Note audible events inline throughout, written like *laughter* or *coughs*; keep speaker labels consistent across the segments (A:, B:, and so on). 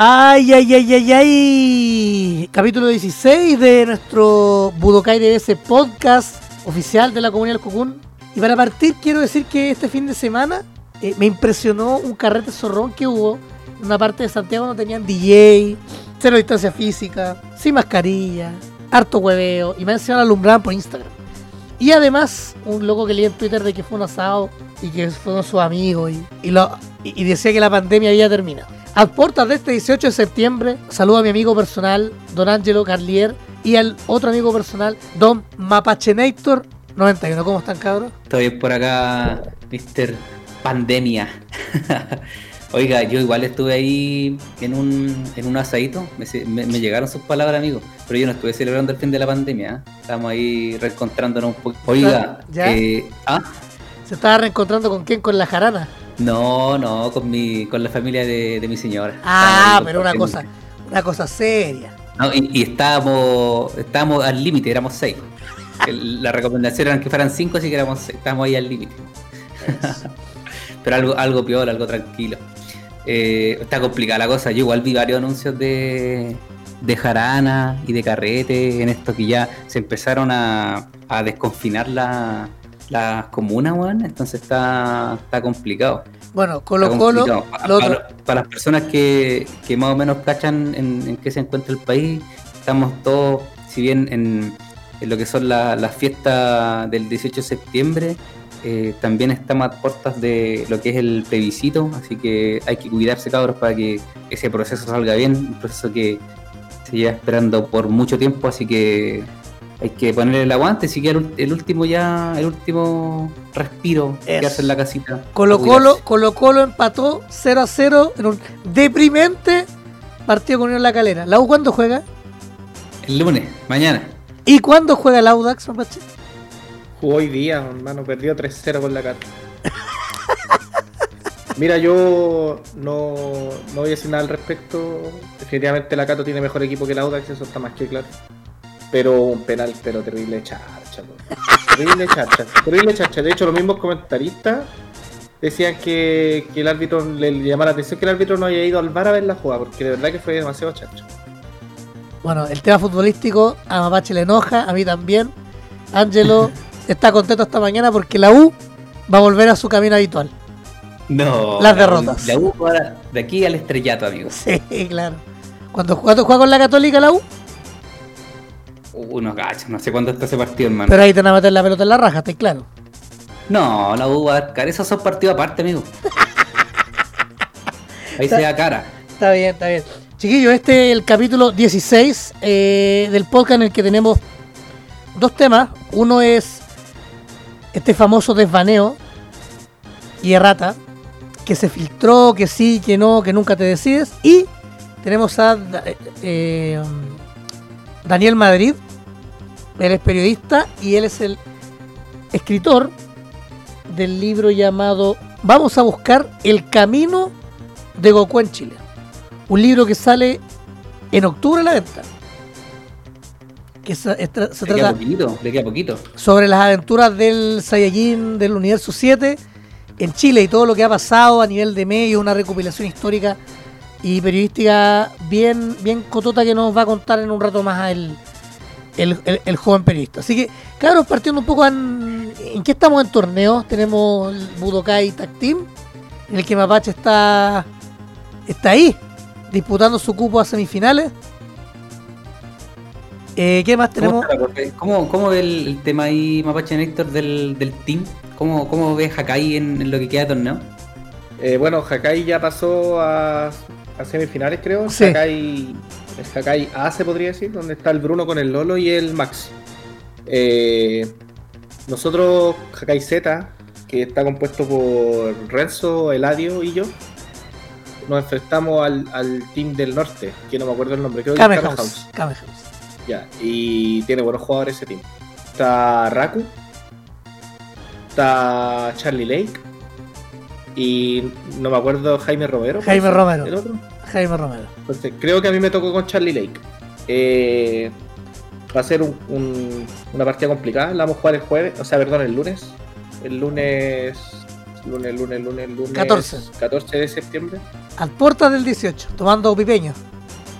A: Ay, ay, ay, ay, ay. Capítulo 16 de nuestro Budokai DBS podcast oficial de la comunidad del Cocoon. Y para partir, quiero decir que este fin de semana eh, me impresionó un carrete zorrón que hubo. En una parte de Santiago no tenían DJ, cero distancia física, sin mascarilla, harto hueveo. Y me han alumbrado por Instagram. Y además, un loco que leí en Twitter de que fue un asado y que fueron sus amigos y, lo, y decía que la pandemia había terminado. A puertas de este 18 de septiembre, saludo a mi amigo personal, don Angelo Carlier, y al otro amigo personal, don Mapachenator 91. ¿Cómo están, cabros?
B: Estoy por acá, Mr. Pandemia. *laughs* Oiga, yo igual estuve ahí en un, en un asadito, me, llegaron sus palabras, amigo, pero yo no estuve celebrando el fin de la pandemia, ¿eh? estamos ahí reencontrándonos un poco. Oiga,
A: eh, ¿ah? ¿Se estaba reencontrando con quién? ¿Con la jarana?
B: No, no, con mi, con la familia de, mi señora.
A: Ah, pero una cosa, una cosa seria.
B: No, y, estábamos, estábamos al límite, éramos seis. *laughs* la recomendación era que fueran cinco, así que éramos seis, estábamos ahí al límite. *laughs* pero algo, algo peor, algo tranquilo. Eh, está complicada la cosa. Yo igual vi varios anuncios de, de jarana y de carrete en esto que ya se empezaron a, a desconfinar la, las comunas, weón, entonces está, está complicado.
A: Bueno, Colo Colo.
B: Para, las personas que, más o menos cachan en, qué se encuentra el país, estamos todos, si bien en, lo que son las fiestas del 18 de septiembre, eh, también estamos a puertas de lo que es el plebiscito, así que hay que cuidarse, cabros, para que ese proceso salga bien, un proceso que se lleva esperando por mucho tiempo, así que hay que ponerle el aguante, si el, el último ya, el último respiro que hace en la casita.
A: Colo Colo, Colo Colo empató 0 a 0 en un deprimente partido con Unión La Calera. ¿La U cuándo juega?
B: El lunes, mañana.
A: ¿Y cuándo juega el Audax,
C: Mapache? Jugó hoy día, hermano, perdió 3-0 con la Cata. *laughs* Mira, yo no, no voy a decir nada al respecto. Definitivamente la Cato tiene mejor equipo que el Audax, eso está más que claro. Pero un penal, pero terrible charcha. Terrible charcha. Terrible charcha. De hecho, los mismos comentaristas decían que, que el árbitro le, llamaba la atención que el árbitro no haya ido al bar a ver la jugada, porque de verdad que fue demasiado charcha.
A: Bueno, el tema futbolístico a Mapache le enoja, a mí también. Ángelo *laughs* está contento esta mañana porque la U va a volver a su camino habitual.
B: No.
A: Las derrotas.
B: La U de aquí al estrellato, amigo.
A: Sí, claro. Cuando juega, juega con la Católica la U,
B: unos gachos, no sé cuándo está ese partido, hermano.
A: Pero ahí te van a meter la pelota en la raja, está claro.
B: No, la U va a esos son partidos aparte, amigo. *laughs* Ahí se da cara.
A: Está bien, está bien. Chiquillo, este es el capítulo 16 eh, del podcast en el que tenemos dos temas. Uno es este famoso desvaneo y errata, que se filtró, que sí, que no, que nunca te decides. Y tenemos a eh, eh, Daniel Madrid, él es periodista y él es el escritor del libro llamado Vamos a buscar el camino de Goku en Chile. Un libro que sale en octubre a la venta.
B: Que se, trata poquito, poquito.
A: sobre las aventuras del Saiyajin del universo 7 en Chile y todo lo que ha pasado a nivel de medio, una recopilación histórica y periodística bien, bien cotota que nos va a contar en un rato más el, el, joven periodista. Así que, claro, partiendo un poco en, en qué estamos en torneos, tenemos el Budokai Tag Team, en el que Mapache está, está ahí, disputando su cupo a semifinales. Eh, ¿Qué más tenemos?
B: ¿Cómo, cómo ve el, tema ahí, Mapache Néctor, del, del team? ¿Cómo, ¿Cómo ve Hakai en, lo que queda de torneo?
C: Eh, bueno, Hakai ya pasó a, a semifinales, creo.
A: Sí.
C: Hakai el Hakai A se podría decir, donde está el Bruno con el Lolo y el Max. Eh, nosotros, Hakai Z, que está compuesto por Renzo, Eladio y yo, nos enfrentamos al, team del norte, que no me acuerdo el nombre, creo que
A: es House. House.
C: Ya, y tiene buenos jugadores ese team. Está Raku, está Charlie Lake y no me acuerdo Jaime Romero.
A: Jaime Romero. El otro. Jaime Romero.
C: Entonces, creo que a mí me tocó con Charlie Lake. Eh, va a ser una partida complicada. La vamos a jugar el jueves, o sea, perdón, el lunes. El lunes Lunes, lunes, lunes, lunes.
A: 14.
C: 14 de septiembre.
A: Al puerta del 18, tomando pipeño.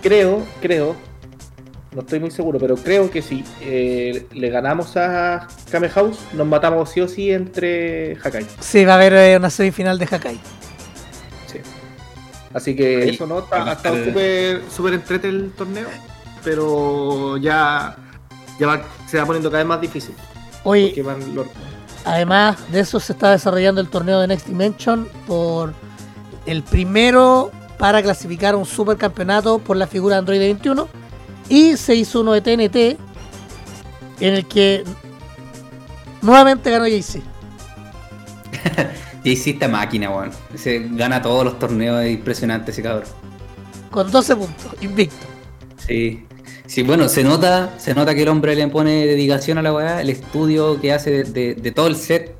C: Creo, creo. No estoy muy seguro, pero creo que si eh, le ganamos a Kame House, nos matamos sí o sí entre Hakai.
A: Sí, va a haber eh, una semifinal de Hakai.
C: Sí. Así que
B: Ahí,
C: eso no, ha estado
B: está.
C: súper súper entrete el torneo, pero ya, ya va- se va poniendo cada vez más difícil.
A: Oye,
C: los-
A: Además de eso, se está desarrollando el torneo de Next Dimension por el primero para clasificar un supercampeonato por la figura de Android 21. Y se hizo uno de TNT en el que nuevamente ganó JC. *laughs*
B: JC esta máquina, weón. Se gana todos los torneos, es impresionante ese cabrón.
A: Con 12 puntos, invicto.
B: Sí. Sí, bueno, se nota, se nota que el hombre le pone dedicación a la weá, el estudio que hace de, de- de todo el set,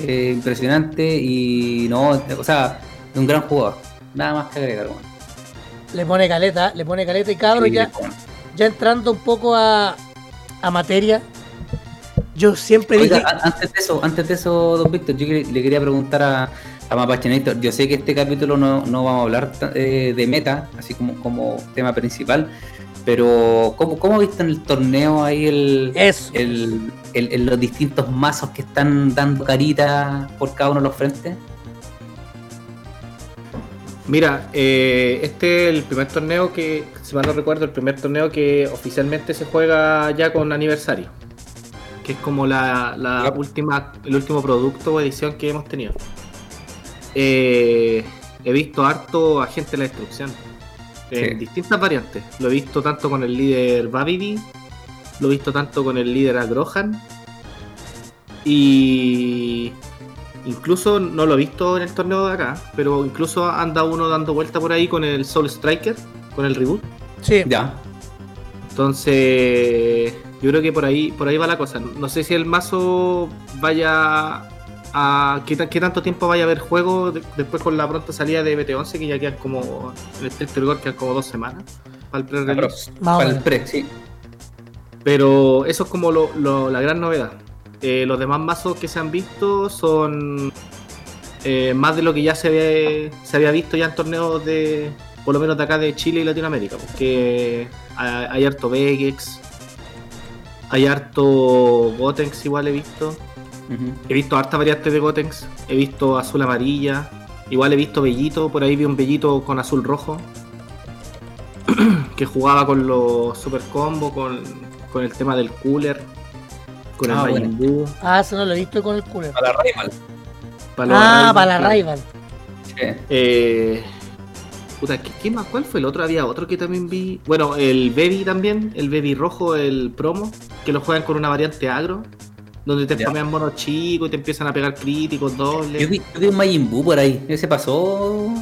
B: eh, impresionante y no, o sea, un gran jugador. Nada más que agregar, weón.
A: Le pone caleta, le pone caleta y cabro
B: Sí,
A: ya, ya entrando un poco a, a materia. Yo siempre
B: Oiga,
A: dije.
B: antes de eso, antes de eso, don Víctor, yo le quería preguntar a, a Mapache Néstor, yo sé que este capítulo no, no vamos a hablar eh, de meta, así como, como tema principal, pero ¿cómo, cómo viste en el torneo ahí el,
A: Eso.
B: el, el- el- los distintos mazos que están dando carita por cada uno de los frentes?
C: Mira, eh, este es el primer torneo que, si mal no recuerdo, el primer torneo que oficialmente se juega ya con aniversario. Que es como la, la
B: Yep.
C: última, el último producto o edición que hemos tenido. Eh, he visto harto agente de la destrucción. En
B: Sí.
C: distintas variantes. Lo he visto tanto con el líder Babidi, lo he visto tanto con el líder Agrohan. Y incluso no lo he visto en el torneo de acá, pero incluso anda uno dando vuelta por ahí con el Soul Striker, con el reboot.
A: Sí.
B: Ya.
C: Entonces, yo creo que por ahí, por ahí va la cosa. No sé si el mazo vaya a. ¿Qué, ta- qué tanto tiempo vaya a haber juego de- después con la pronta salida de BT11, que ya quedan como. En el rigor quedan como dos semanas para el pre-release.
B: Para el pre, sí.
C: Pero eso es como lo- lo- la gran novedad. Eh, los demás mazos que se han visto son eh, más de lo que ya se había, se había visto ya en torneos de, por lo menos de acá de Chile y Latinoamérica. Porque hay, hay harto Vegex, hay harto Gotenks igual he visto. He visto harta variantes de Gotenks, he visto azul amarilla, igual he visto Bellito, por ahí vi un Bellito con azul rojo. *clears throat* que jugaba con los super combo, con, con el tema del cooler, con
B: Ah,
C: el Majin Buu,
A: Ah, eso no lo he visto con el cooler.
B: Para la rival.
C: para
A: Ah, para la rival.
B: Sí.
C: Eh, puta, ¿qué, qué más? ¿Cuál fue el otro? Había otro que también vi. Bueno, el Baby también, el Baby rojo, el promo, que lo juegan con una variante agro, donde te spamean monos chicos y te empiezan a pegar críticos dobles.
B: Yo vi, yo vi un Majin Buu por ahí. Ese pasó.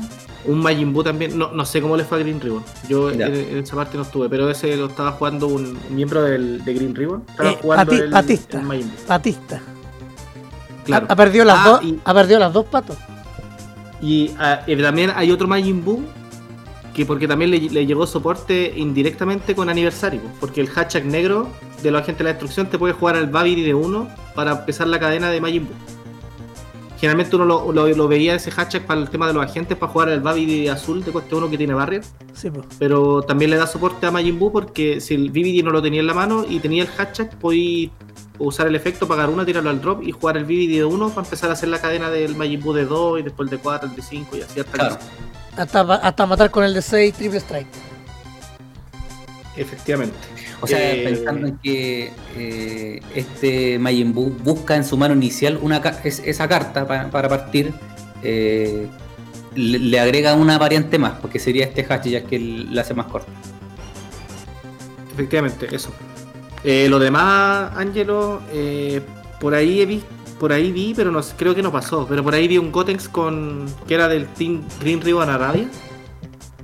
C: Un Majin Buu también, no, no sé cómo le fue a Green Ribbon. Yo en, en esa parte no estuve, pero ese lo estaba jugando un, miembro del, de Green Ribbon. Estaba
A: Eh,
C: jugando
A: Pati-
C: el,
A: Batista.
C: el Majin Buu.
A: Batista.
C: Claro.
A: Ha, ha perdido las
C: Ah,
A: dos.
C: y-
A: Ha perdido las dos patos.
C: Y ah, y también hay otro Majin Buu que porque también le, le llegó soporte indirectamente con aniversario, porque el hashtag negro de los agentes de la destrucción te puede jugar al Babidi de uno para empezar la cadena de Majin Buu. Generalmente uno lo, lo- lo veía ese hashtag para el tema de los agentes, para jugar al Babidi de azul de coste 1 que tiene barrier,
A: Sí, pues.
C: pero también le da soporte a Majin Buu porque si el Babidi no lo tenía en la mano y tenía el hashtag, podía usar el efecto, pagar uno, tirarlo al drop y jugar el Babidi de 1 para empezar a hacer la cadena del Majin Buu de 2 y después el de 4, el de 5 y así hasta que
B: Claro.
A: Hasta, hasta matar con el de 6 triple strike.
C: Efectivamente.
B: O sea,
C: Eh,
B: pensando en que eh, este Majin Buu busca en su mano inicial una ca- es- esa carta pa- para partir, eh, le, le agrega una variante más, porque sería este hash ya que la hace más corta.
C: Efectivamente, eso. Eh, lo demás, Angelo, eh, por ahí he visto, por ahí vi, pero no creo que no pasó. Pero por ahí vi un Gotenks con que era del Team Green Ribbon Arabia,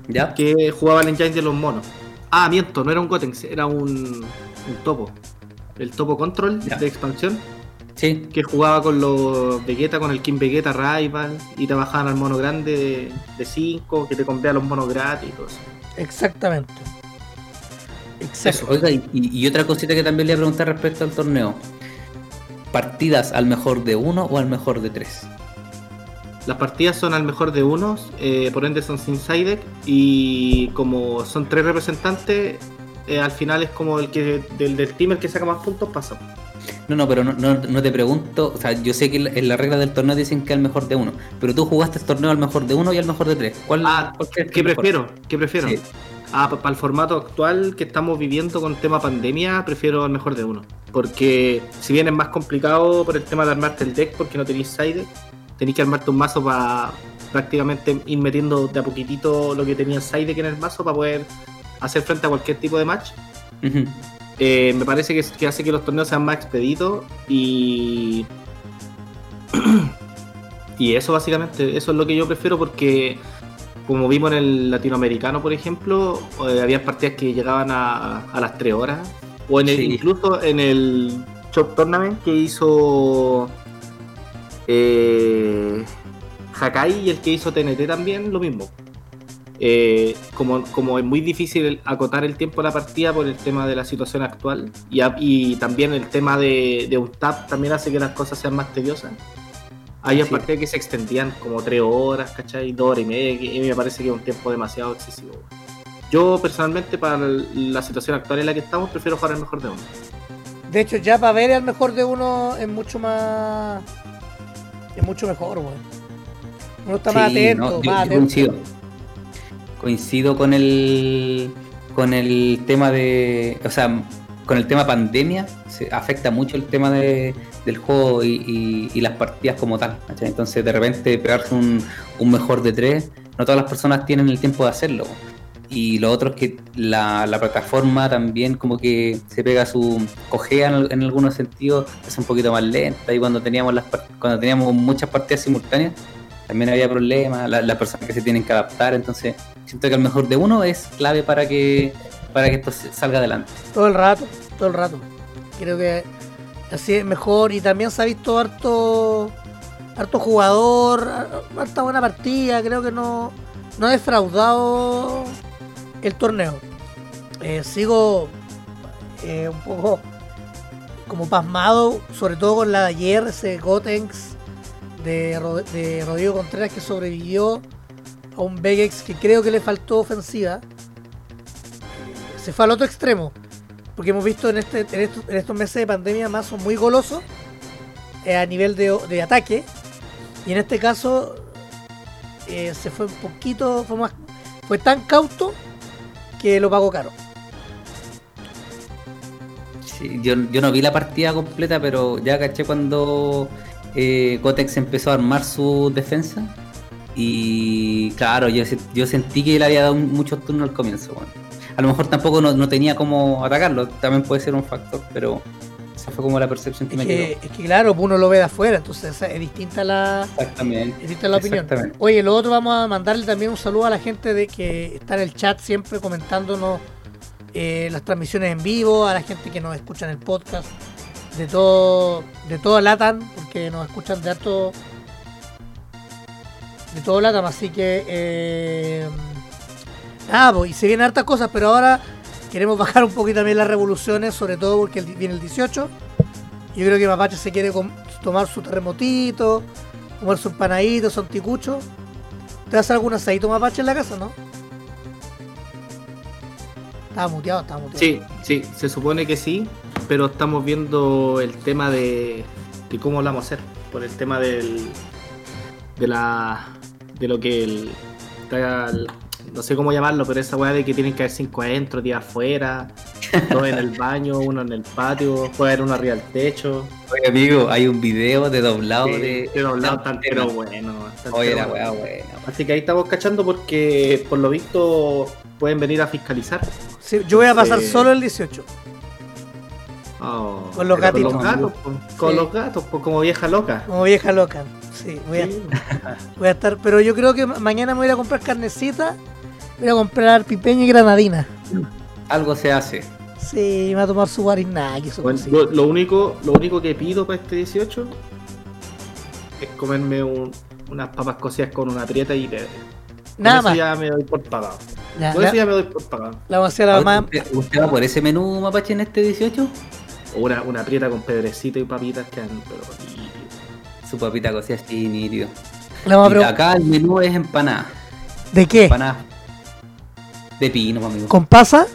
B: ¿Ya?
C: que jugaba el engine de los monos. Ah, miento, no era un Gotenks, era un, un topo. El topo control
B: Ya.
C: de expansión,
B: Sí,
C: que jugaba con los Vegeta, con el King Vegeta Rival, y te bajaban al mono grande de 5, que te convea los monos gratis y todo eso.
A: Exactamente. Exacto.
B: Oiga, y, y otra cosita que también le voy a preguntar respecto al torneo. ¿Partidas al mejor de uno o al mejor de tres?
C: las partidas son al mejor de unos, eh, por ende son sin side deck, y como son tres representantes, eh, al final es como el que del, del team el que saca más puntos pasa.
B: No, no, pero no, no, no te pregunto, o sea, yo sé que en la- regla del torneo dicen que al mejor de uno, pero tú jugaste el torneo al mejor de uno y al mejor de tres. ¿Cuál,
C: Ah,
B: cuál
C: ¿qué prefiero? ¿Qué prefiero?
B: Sí.
C: Ah, para el formato actual que estamos viviendo con tema pandemia, prefiero al mejor de uno. Porque si bien es más complicado por el tema de armarte el deck, porque no tenéis side deck, tenéis que armarte un mazo para prácticamente ir metiendo de a poquitito lo que tenía side deck en el mazo para poder hacer frente a cualquier tipo de match. Eh, me parece que, que hace que los torneos sean más expeditos y. *clears throat* y eso básicamente, eso es lo que yo prefiero porque, como vimos en el latinoamericano, por ejemplo, eh, había partidas que llegaban a, a las 3 horas. O en el,
B: Sí.
C: incluso en el Shop Tournament que hizo eh, Hakai y el que hizo TNT también, lo mismo. Eh, como, como es muy difícil acotar el tiempo de la partida por el tema de la situación actual y, a- y también el tema de, de un tap también hace que las cosas sean más tediosas. Hay
B: Sí.
C: partidas que se extendían como 3 horas, ¿cachai? 2 horas y media, mí me parece que es un tiempo demasiado excesivo. Yo personalmente para el- la situación actual en la que estamos prefiero jugar el mejor de uno.
A: De hecho, ya para ver al mejor de uno es mucho más. Es mucho mejor, weón. Uno está más
B: Sí,
A: atento,
B: no, yo-
A: más
B: yo
A: atento.
B: coincido. Coincido con el con el tema de, o sea, con el tema pandemia, se afecta mucho el tema de, del juego y, las partidas como tal. Entonces, de repente, pegarse un, mejor de tres, no todas las personas tienen el tiempo de hacerlo. Y lo otro es que la, la plataforma también como que se pega su cojea en, algunos sentidos, es un poquito más lenta y cuando teníamos las cuando teníamos muchas partidas simultáneas también había problemas, la- las personas que se tienen que adaptar, entonces siento que el mejor de uno es clave para que para que esto salga adelante.
A: Todo el rato, todo el rato. Creo que así es mejor y también se ha visto harto harto jugador, harta buena partida, creo que no, no ha defraudado el torneo. Eh, sigo eh, un poco como pasmado, sobre todo con la de ayer, ese Gotenks de, Ro- de Rodrigo Contreras que sobrevivió a un Vegex que creo que le faltó ofensiva. Se fue al otro extremo. Porque hemos visto en, este, estos, meses de pandemia mazos muy golosos eh, a nivel de, ataque. Y en este caso eh, se fue un poquito, fue, más, fue tan cauto que lo pagó caro.
B: Sí, yo, no vi la partida completa, pero ya caché cuando eh, empezó a armar su defensa. Y claro, yo, se- yo sentí que le había dado muchos turnos al comienzo. A lo mejor tampoco no, no tenía cómo atacarlo, también puede ser un factor, pero esa fue como la percepción que
A: Es
B: me
A: que,
B: quedó.
A: es que claro, uno lo ve de afuera, entonces es distinta la,
B: Exactamente.
A: es distinta la opinión.
B: Exactamente.
A: Oye, lo otro vamos a mandarle también un saludo a la gente de que está en el chat siempre comentándonos eh, las transmisiones en vivo, a la gente que nos escucha en el podcast, de todo, de todo Latam, porque nos escuchan de harto de todo Latam, así que eh, nada, pues, y se vienen hartas cosas, pero ahora queremos bajar un poquito también las revoluciones, sobre todo porque viene el 18. Yo creo que Mapache se quiere tomar su terremotito, comer su empanadito, su anticucho. ¿Te hacer algún asadito Mapache en la casa, no? Estaba muteado, estaba muteado.
C: Sí, sí, se supone que sí, pero estamos viendo el tema de, de cómo lo vamos a hacer, por el tema del de la de lo que el, está no sé cómo llamarlo, pero esa weá de que tienen que haber cinco adentro, 10 afuera, dos en el baño, uno en el patio, puede haber uno arriba del techo.
B: Oye, amigo, hay un video de doblado
C: Sí,
B: de.
C: pero doblado tan pero bueno. tan
B: Oye, la weá,
C: bueno.
B: buena.
C: Así que ahí estamos cachando porque por lo visto pueden venir a fiscalizar.
A: Sí, yo voy a pasar
C: Sí.
A: solo el 18.
C: Oh,
A: Con los gatitos.
C: Con los gatos, con
A: Sí.
C: los gatos, pues, como vieja loca.
A: Como vieja loca. Sí, voy a, *laughs* voy a estar. Pero yo creo que ma- mañana me voy a ir a comprar carnecita. Voy a comprar pipeña y granadina.
B: Algo se hace.
A: Sí, me va a tomar su guarinaki, su
C: Bueno, lo, lo único, lo único que pido para este 18 es comerme un- unas papas cocidas con una prieta y pebre. Con
A: Nada
C: eso
A: más.
C: ya me doy por pagado.
A: Ya,
C: Con
A: la,
C: eso ya me doy por pagado.
A: la a la más.
B: ¿Usted, va por ese menú mapache en este 18?
C: O una, una prieta con pedrecito y papitas que han pero.
B: Su papita cocida
A: vamos a
B: Y acá el menú es empanada.
A: ¿De qué?
B: Empanada de pino, amigo.
A: ¿Con pasa?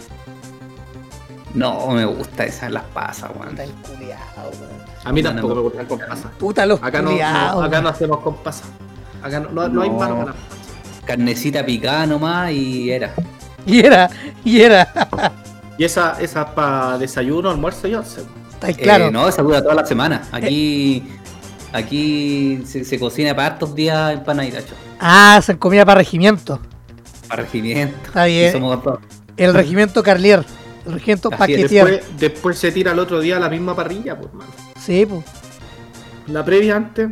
B: No me gusta esas las pasas, weón.
A: Puta el culiao, weón.
C: A mí tampoco me gustan con pasas.
A: Puta los
C: Acá no, acá no hacemos con pasas. Acá no, no, no hay
B: No.
C: mano para
B: Carnecita picada nomás y era.
A: Y era, y era.
C: Y esa, esa para desayuno, almuerzo y once.
A: Está claro.
B: Eh, no, esa dura toda la semana. Aquí, aquí se, se cocina para hartos días empanaditas.
A: Ah, se comida para regimiento.
B: Para regimiento.
A: Está bien.
B: Y somos todos.
A: El regimiento Carlier. El regimiento. Paquetier.
C: Después, después se tira el otro día a la misma parrilla, pues, mano.
A: Sí, pues.
C: La previa antes,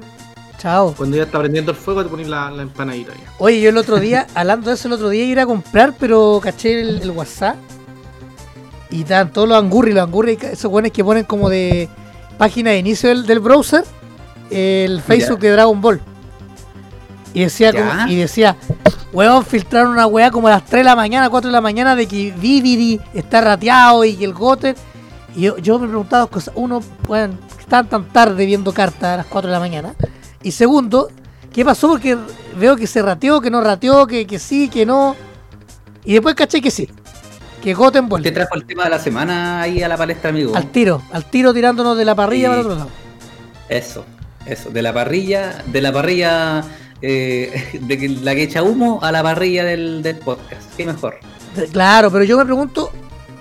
A: Chao.
C: cuando ya está prendiendo el fuego, te pones la, la empanadita ya.
A: Oye, yo el otro día, *laughs* hablando de eso, el otro día iba a comprar, pero caché el, el WhatsApp. Y estaban todos los angurri, los angurri, esos buenos que ponen como de página de inicio del, del browser, el Facebook de Dragon Ball. Y decía, como- y decía, weón, filtraron una weá como a las 3 de la mañana, 4 de la mañana, de que Vividi está rateado y que el Goter. Y yo, yo me preguntaba dos cosas. Uno, bueno, estaban tan tarde viendo cartas a las 4 de la mañana. Y segundo, ¿qué pasó? Porque veo que se rateó, que no rateó, que, que sí, que no. Y después caché que sí. Que Goten
B: Te
A: vuelve.
B: trajo el tema de la semana ahí a la palestra, amigo.
A: Al tiro, al tiro tirándonos de la parrilla
B: Sí.
A: para otro lado.
B: Eso, eso. De la parrilla, de la parrilla eh, *laughs* de que- la que echa humo a la parrilla del, del podcast. Qué mejor.
A: Claro, pero yo me pregunto,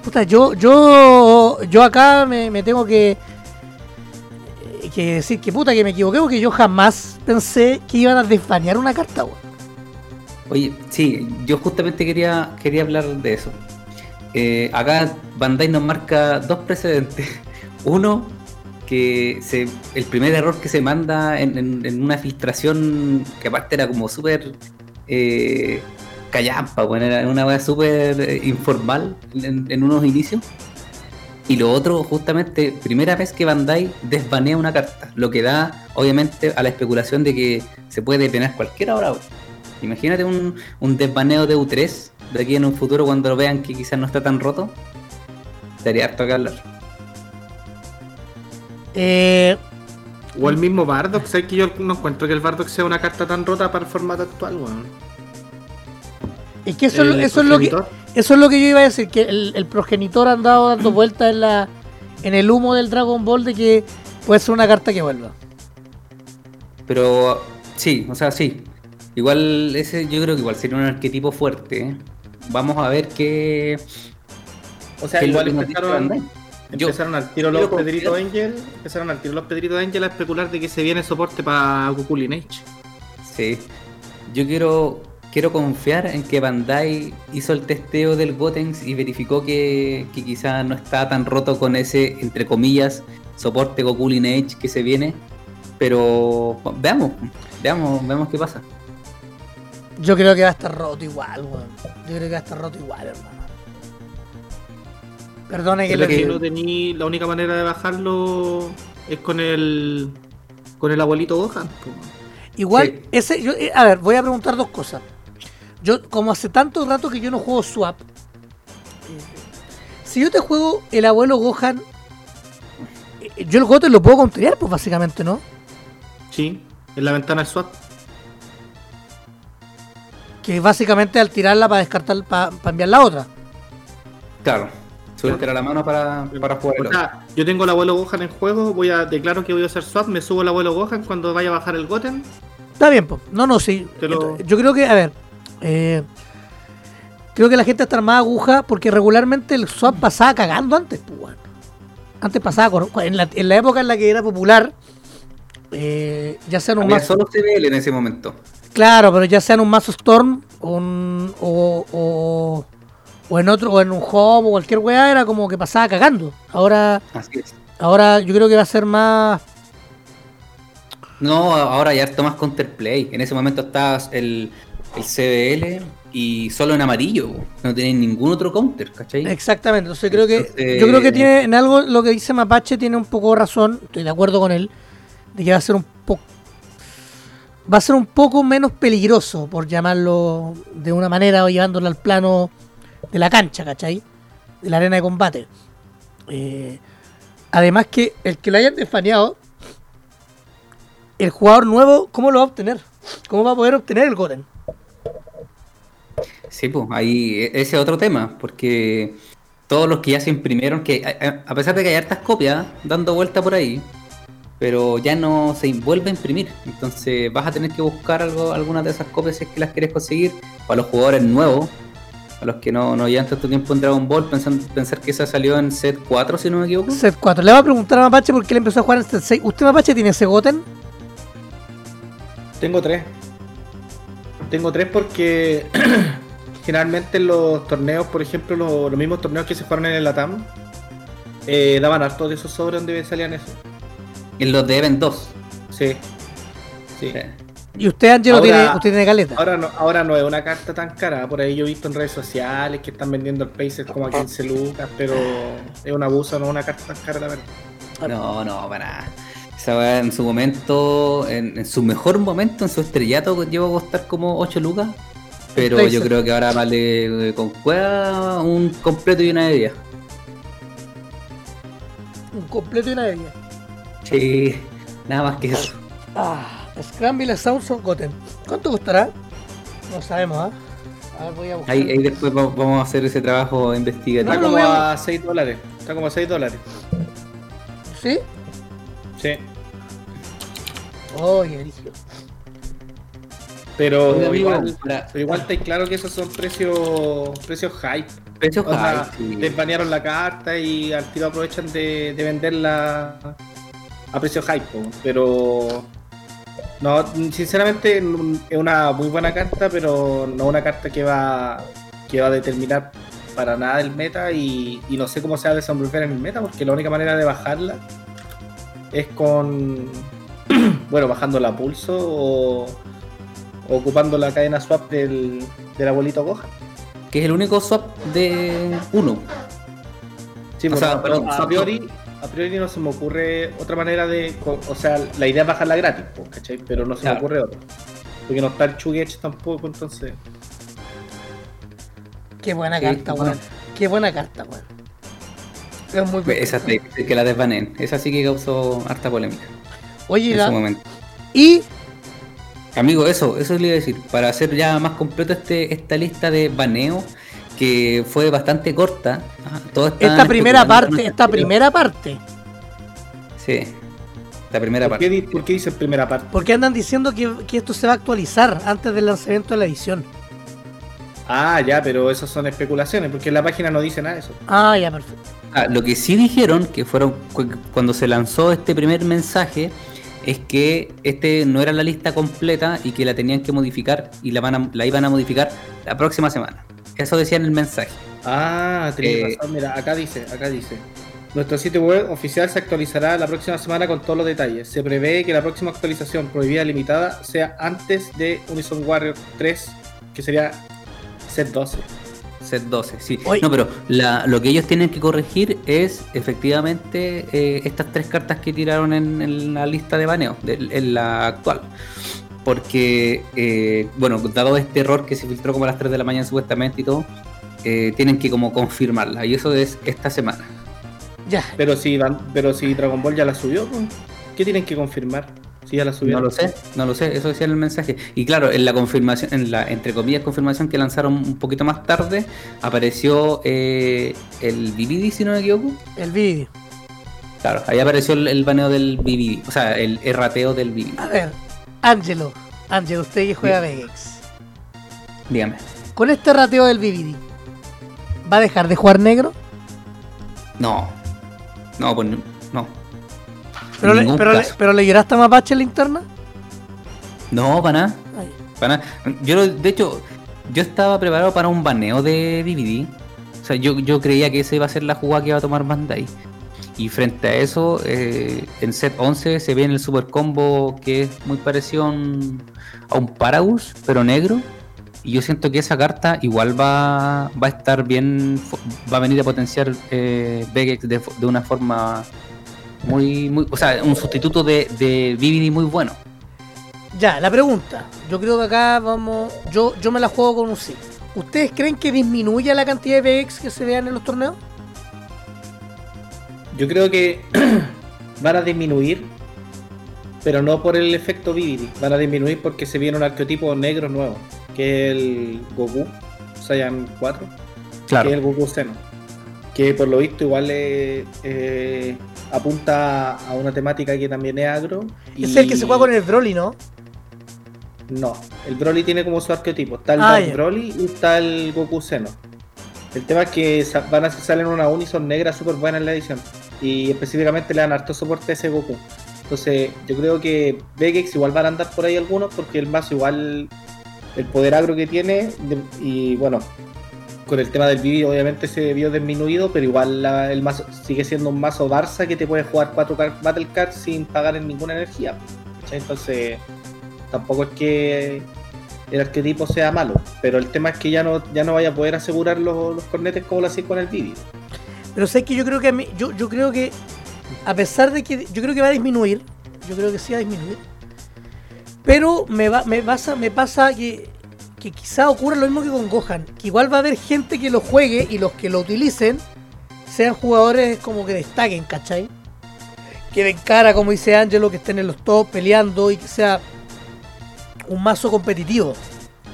A: puta, yo, yo, yo acá me, me tengo que, que decir que puta que me equivoqué porque yo jamás pensé que iban a desbanear una carta, weón.
B: Oye, sí, yo justamente quería, quería hablar de eso. Eh, acá Bandai nos marca dos precedentes. *laughs* Uno, que se, el primer error que se manda en, una filtración que aparte era como súper eh, callampa, bueno, era una weá súper eh, informal en, unos inicios. Y lo otro, justamente, primera vez que Bandai desbanea una carta, lo que da, obviamente, a la especulación de que se puede penar cualquier hora. Imagínate un, un desbaneo de U3 de aquí en un futuro cuando lo vean que quizás no está tan roto. Daría harto que hablar.
A: Eh,
C: O el mismo Bardock, sé que yo no encuentro que el Bardock sea una carta tan rota para el formato actual, weón.
A: es que eso, es lo-
C: El
A: eso es lo que, eso es lo que yo iba a decir, que el, el progenitor ha andado dando vueltas en la, en el humo del Dragon Ball de que puede ser una carta que vuelva.
B: Pero sí, o sea, sí. Igual ese yo creo que igual sería un arquetipo fuerte. ¿eh? Vamos a ver qué.
C: O sea, igual
B: dice
C: empezaron.
B: Yo-
C: al tiro los
B: confiar.
C: Pedrito Angel, empezaron al tiro los Pedrito Angel a especular de que se viene soporte para Goku Lineage.
B: Sí. Yo quiero quiero confiar en que Bandai hizo el testeo del Gotenks y verificó que, que quizás no está tan roto con ese, entre comillas, soporte Goku Lineage que se viene. Pero veamos, veamos, veamos qué pasa.
A: Yo creo que va a estar roto igual, weón. Yo creo que va a estar roto igual, hermano. Perdone que lo
C: que
A: que...
C: no tení, la única manera de bajarlo es con el con el abuelito Gohan.
A: Igual,
B: Sí.
A: ese, yo, eh, a ver, voy a preguntar dos cosas. Yo, como hace tanto rato que yo no juego Swap, si yo te juego el abuelo Gohan, eh, yo el Goten lo puedo contrariar, pues básicamente, ¿no?
C: Sí, en la ventana del SWAT.
A: Que básicamente al tirarla para descartar, para, enviar la otra.
B: Claro, suelta la mano para, para jugar el
C: O
B: otro.
C: sea, yo tengo el abuelo Gohan en juego, voy a declaro que voy a hacer swap, me subo el abuelo Gohan cuando vaya a bajar el Goten.
A: Está bien, pues. No, no, sí.
C: Lo-
A: Yo creo que, a ver, eh, creo que la gente está armada aguja porque regularmente el swap pasaba cagando antes, pues. Antes pasaba, con- en la, en la época en la que era popular, eh, ya sean un
B: Había
A: mazo,
B: solo CBL en ese momento.
A: claro, pero ya sean un mazo Storm un- o, o, o en otro, o en un home o cualquier weá, era como que pasaba cagando. Ahora,
B: Así es.
A: ahora yo creo que va a ser más,
B: No, ahora ya harto más counterplay. En ese momento estaba el, el CBL y solo en amarillo. No tienen ningún otro counter, ¿cachai?
A: Exactamente, entonces creo que
B: Entonces-
A: yo creo que tiene en algo lo que dice Mapache tiene un poco razón, estoy de acuerdo con él, de que va a ser un poco va a ser un poco menos peligroso, por llamarlo de una manera, o llevándolo al plano de la cancha, ¿cachai? De la arena de combate. Eh, además que el que lo hayan desfaneado, el jugador nuevo, ¿cómo lo va a obtener? ¿Cómo va a poder obtener el Goten?
B: Sí, pues ahí e- ese es otro tema, porque todos los que ya se imprimieron, que a pesar de que hay hartas copias dando vuelta por ahí, pero ya no se vuelve a imprimir. Entonces vas a tener que buscar algo, algunas de esas copias si es que las quieres conseguir para los jugadores nuevos, a los que no, no llevan tanto tiempo en Dragon Ball, pensando, pensar que esa salió en set 4, si no me equivoco.
A: Set 4. Le voy a preguntar a Mapache por qué él empezó a jugar en Set 6. ¿Usted, Mapache, tiene ese Goten?
C: Tengo tres. Tengo tres porque *clears throat* generalmente en los torneos, por ejemplo, lo- los mismos torneos que se jugaron en el Latam, eh, daban harto de esos sobres donde salían esos.
B: En los de Event 2.
C: Sí. Sí.
B: Sí.
A: Y usted, Angelo,
C: Ahora-
A: tiene, usted tiene caleta.
C: Ahora no, ahora no es una carta tan cara. Por ahí yo he visto en redes sociales que están vendiendo el Pacer como a 15 lucas, pero es un abuso, no es una carta tan cara, la verdad.
B: No, no, para nada. Esa weá en su momento, en, en su mejor momento, en su estrellato, llegó a costar como 8 lucas. Pero yo creo que ahora vale eh, con cueva un completo y una bebida.
A: Un completo y una bebida.
B: Sí, nada más que eso.
A: Ah, Scramble Samsung Goten. ¿Cuánto costará? No sabemos, ¿ah? A ver, voy a buscar.
B: Ahí, ahí después va- vamos a hacer ese trabajo investigativo.
C: Está
A: No, no,
C: como a 6 dólares. Está como a 6 dólares.
A: ¿Sí?
C: Sí.
A: Oye, Erigio.
C: Pero igual,
B: para-
C: pero igual está claro que esos son precios precios hype.
B: Precios
C: O sea,
B: sí.
C: les banearon la carta y al tiro aprovechan de, de venderla a precio hype. Pero no, sinceramente es una muy buena carta, pero no una carta que va que va a determinar para nada el meta y, y no sé cómo se va a desenvolver en el meta porque la única manera de bajarla es con *clears throat* bueno bajando la pulso o, o ocupando la cadena swap del, del abuelito Gohan.
B: Que es el único swap de uno.
C: Sí,
B: O sea,
C: no,
B: perdón,
C: a priori, a priori no se me ocurre otra manera de. O sea, la idea es bajarla gratis, pues, ¿cachai? Pero no se
B: Claro.
C: me ocurre otra. Porque no está el Chugech tampoco, entonces.
A: Qué buena
B: Sí,
A: carta,
B: bueno.
A: weón. Qué buena carta, weón. Es muy buena.
B: Esa difícil que la desbanen. Esa sí que causó harta polémica
A: Oye,
B: en
A: la-
B: su momento.
A: y
B: Amigo, eso, eso le iba a decir. Para hacer ya más completo este, esta lista de baneo, que fue bastante corta. todos
A: esta primera parte, esta primera parte.
B: Sí, la primera
C: ¿Por qué,
B: parte.
C: por qué dice primera parte?
A: Porque andan diciendo que, que esto se va a actualizar antes del lanzamiento de la edición.
C: Ah, ya, pero esas son especulaciones, porque en la página no dice nada de eso.
A: Ah, ya, perfecto.
B: Ah, lo que sí dijeron, que fueron cu- cuando se lanzó este primer mensaje, es que este no era la lista completa y que la tenían que modificar y la, van a- la iban a modificar la próxima semana. Eso decía en el mensaje.
C: Ah, tenés
B: Eh,
C: razón. Mira, acá dice, acá dice. Nuestro sitio web oficial se actualizará la próxima semana con todos los detalles. Se prevé que la próxima actualización prohibida limitada sea antes de Unison Warrior 3, que sería set 12.
B: Set 12, sí. No, pero la- lo que ellos tienen que corregir es efectivamente eh, estas tres cartas que tiraron en, en la lista de baneo, de- en la actual. Porque, eh, bueno, dado este error que se filtró como a las 3 de la mañana supuestamente y todo, eh, tienen que como confirmarla. Y eso es esta semana.
A: Ya.
C: Pero si, Van- pero si Dragon Ball ya la subió, pues, ¿qué tienen que confirmar? Si ya la
B: No
C: subieron.
B: lo sé, no lo sé, eso decía en el mensaje. Y claro, en la confirmación, en la entre comillas confirmación que lanzaron un poquito más tarde, apareció eh, el BBD, si no me equivoco.
A: El vídeo.
B: Claro, ahí apareció el, el baneo del BBD, o sea, el errateo del BBD.
A: A ver, Ángelo. Ángelo, usted que juega Vegex.
B: Dígame.
A: Con este rateo del BBD, ¿va a dejar de jugar negro?
B: No, no, pues no.
A: ¿Pero, le, pero, le, pero le lloraste a Mapache en la interna?
B: No, para nada.
A: Ay.
B: Para nada. Yo, de hecho, yo estaba preparado para un baneo de BBD. O sea, yo, yo creía que esa iba a ser la jugada que iba a tomar Bandai. Y frente a eso, eh, en set 11 se ve en el super combo que es muy parecido a un, a un Paragus, pero negro. Y yo siento que esa carta igual va, va a estar bien, va a venir a potenciar eh, Vegex de, una forma muy, o sea, un sustituto de, de BBD muy bueno.
A: Ya, la pregunta. Yo creo que acá vamos. Yo, yo me la juego con un sí. ¿Ustedes creen que disminuya la cantidad de VX que se vean en los torneos?
C: Yo creo que *clears throat* van a disminuir, pero no por el efecto Vividi. Van a disminuir porque se viene un arqueotipo negro nuevo, que es el Goku Saiyan 4,
B: Claro.
C: que es el Goku Seno. Que por lo visto igual eh, eh, apunta a una temática que también es agro.
A: Es el que se juega con el Broly, ¿no?
C: No, el Broly tiene como su arqueotipo. Está el
A: Ah.
C: Broly y está el Goku Seno. El tema es que sa- van a salen una Unison negra súper buena en la edición. Y específicamente le dan harto soporte a ese Goku. Entonces, yo creo que Vegex igual van a andar por ahí algunos porque el mazo igual, el poder agro que tiene, y bueno, con el tema del vídeo obviamente se vio disminuido, pero igual el mazo sigue siendo un mazo Barça que te puede jugar 4 Battle Cards sin pagar en ninguna energía. Entonces, tampoco es que el arquetipo sea malo, pero el tema es que ya no, ya no vaya a poder asegurar los, los cornetes como lo hacía con el vídeo.
A: Pero sé que yo creo que a mí, yo, creo que a pesar de que yo creo que va a disminuir, yo creo que sí va a disminuir. Pero me va, me pasa, me pasa que, que quizá ocurra lo mismo que con Gohan, que igual va a haber gente que lo juegue y los que lo utilicen sean jugadores como que destaquen, ¿cachai? Que den cara, como dice Angelo, que estén en los top peleando y que sea un mazo competitivo,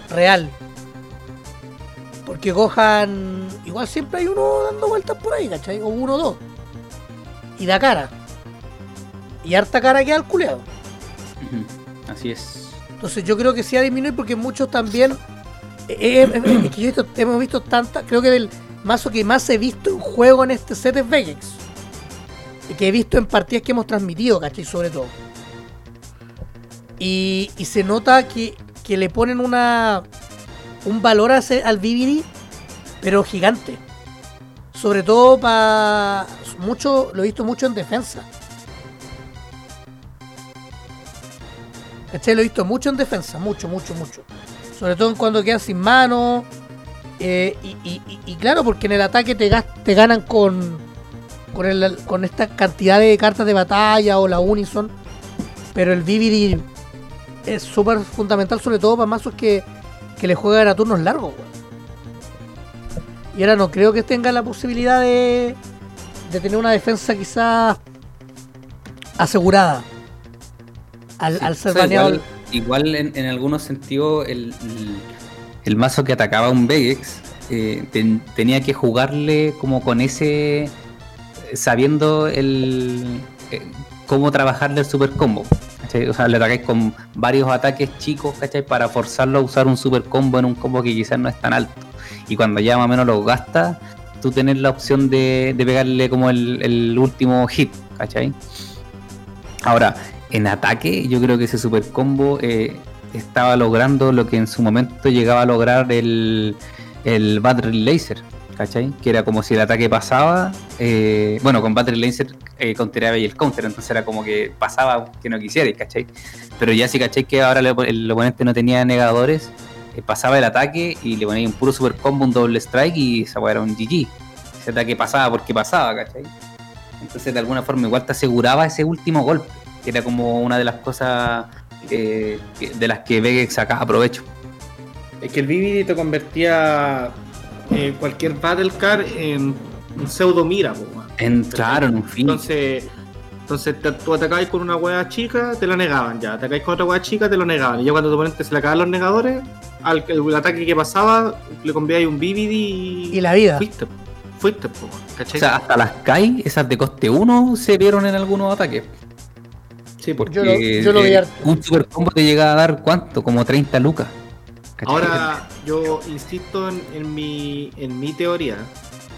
A: real. Porque Gohan, igual siempre hay uno dando vueltas por ahí, ¿cachai? O uno o dos. Y da cara. Y harta cara queda al culeado.
B: Así es.
A: Entonces yo creo que sí va a disminuir porque muchos también. eh, eh, eh, es que yo he visto- hemos visto tantas. Creo que el mazo que más he visto en juego en este set es Vegex. Y que he visto en partidas que hemos transmitido, ¿cachai? Sobre todo. Y, y se nota que, que le ponen una un valor al Vividi, pero gigante. Sobre todo para. mucho Lo he visto mucho en defensa. ¿Cachai? Lo he visto mucho en defensa, mucho, mucho, mucho. Sobre todo cuando quedan sin mano. eh, y, claro, porque en el ataque te, ganan con, con, esta cantidad de cartas de batalla o la Unison. Pero el Vividi es súper fundamental, sobre todo para mazos que, que le juegan a turnos largos. weón. Y ahora no creo que tenga la posibilidad de, de tener una defensa quizás asegurada. Al,
B: Sí,
A: al ser
B: o sea,
A: baneado.
B: igual, igual en, en algunos sentidos el, el- el mazo que atacaba a un Vegex eh, ten- tenía que jugarle como con ese sabiendo el eh, cómo trabajarle el super combo. O sea, le atacáis con varios ataques chicos, ¿cachai? Para forzarlo a usar un super combo en un combo que quizás no es tan alto. Y cuando ya más o menos lo gastas, tú tenés la opción de, pegarle como el, último hit, ¿cachai? Ahora, en ataque, yo creo que ese super combo eh, estaba logrando lo que en su momento llegaba a lograr el, el Battery Laser, ¿cachai? Que era como si el ataque pasaba, eh, bueno, con Battery Laser eh, counteraba y el counter, entonces era como que pasaba que no quisiera, ¿cachai? Pero ya si cachai que ahora el, op- el oponente no tenía negadores, eh, pasaba el ataque y le ponía un puro super combo, un doble strike y esa era un GG. Ese ataque pasaba porque pasaba, ¿cachai? Entonces de alguna forma igual te aseguraba ese último golpe, que era como una de las cosas eh, de las que Vegex sacaba provecho.
C: Es que el Vividi te convertía eh, cualquier Battle Card en un pseudo mira, po, weón.
B: En, claro, en un fin.
C: Entonces, entonces te- tú atacabas con una hueá chica, te lo negaban ya. Atacabas con otra hueá chica, te lo negaban. Y ya cuando tu oponente se le acababan los negadores, al el ataque que pasaba, le conviabas un Vividi y,
A: Y la vida.
C: fuiste. Fuiste, po, ¿cachai?
B: O sea, hasta las Kai, esas de coste 1, se vieron en algunos ataques.
C: sí, po.
B: Porque
A: Yo lo- yo lo vi
B: eh,
A: harto.
B: un super combo te llega a dar cuánto, como 30 lucas. ¿Cachai?
C: Ahora, yo insisto en, en mi, en mi teoría,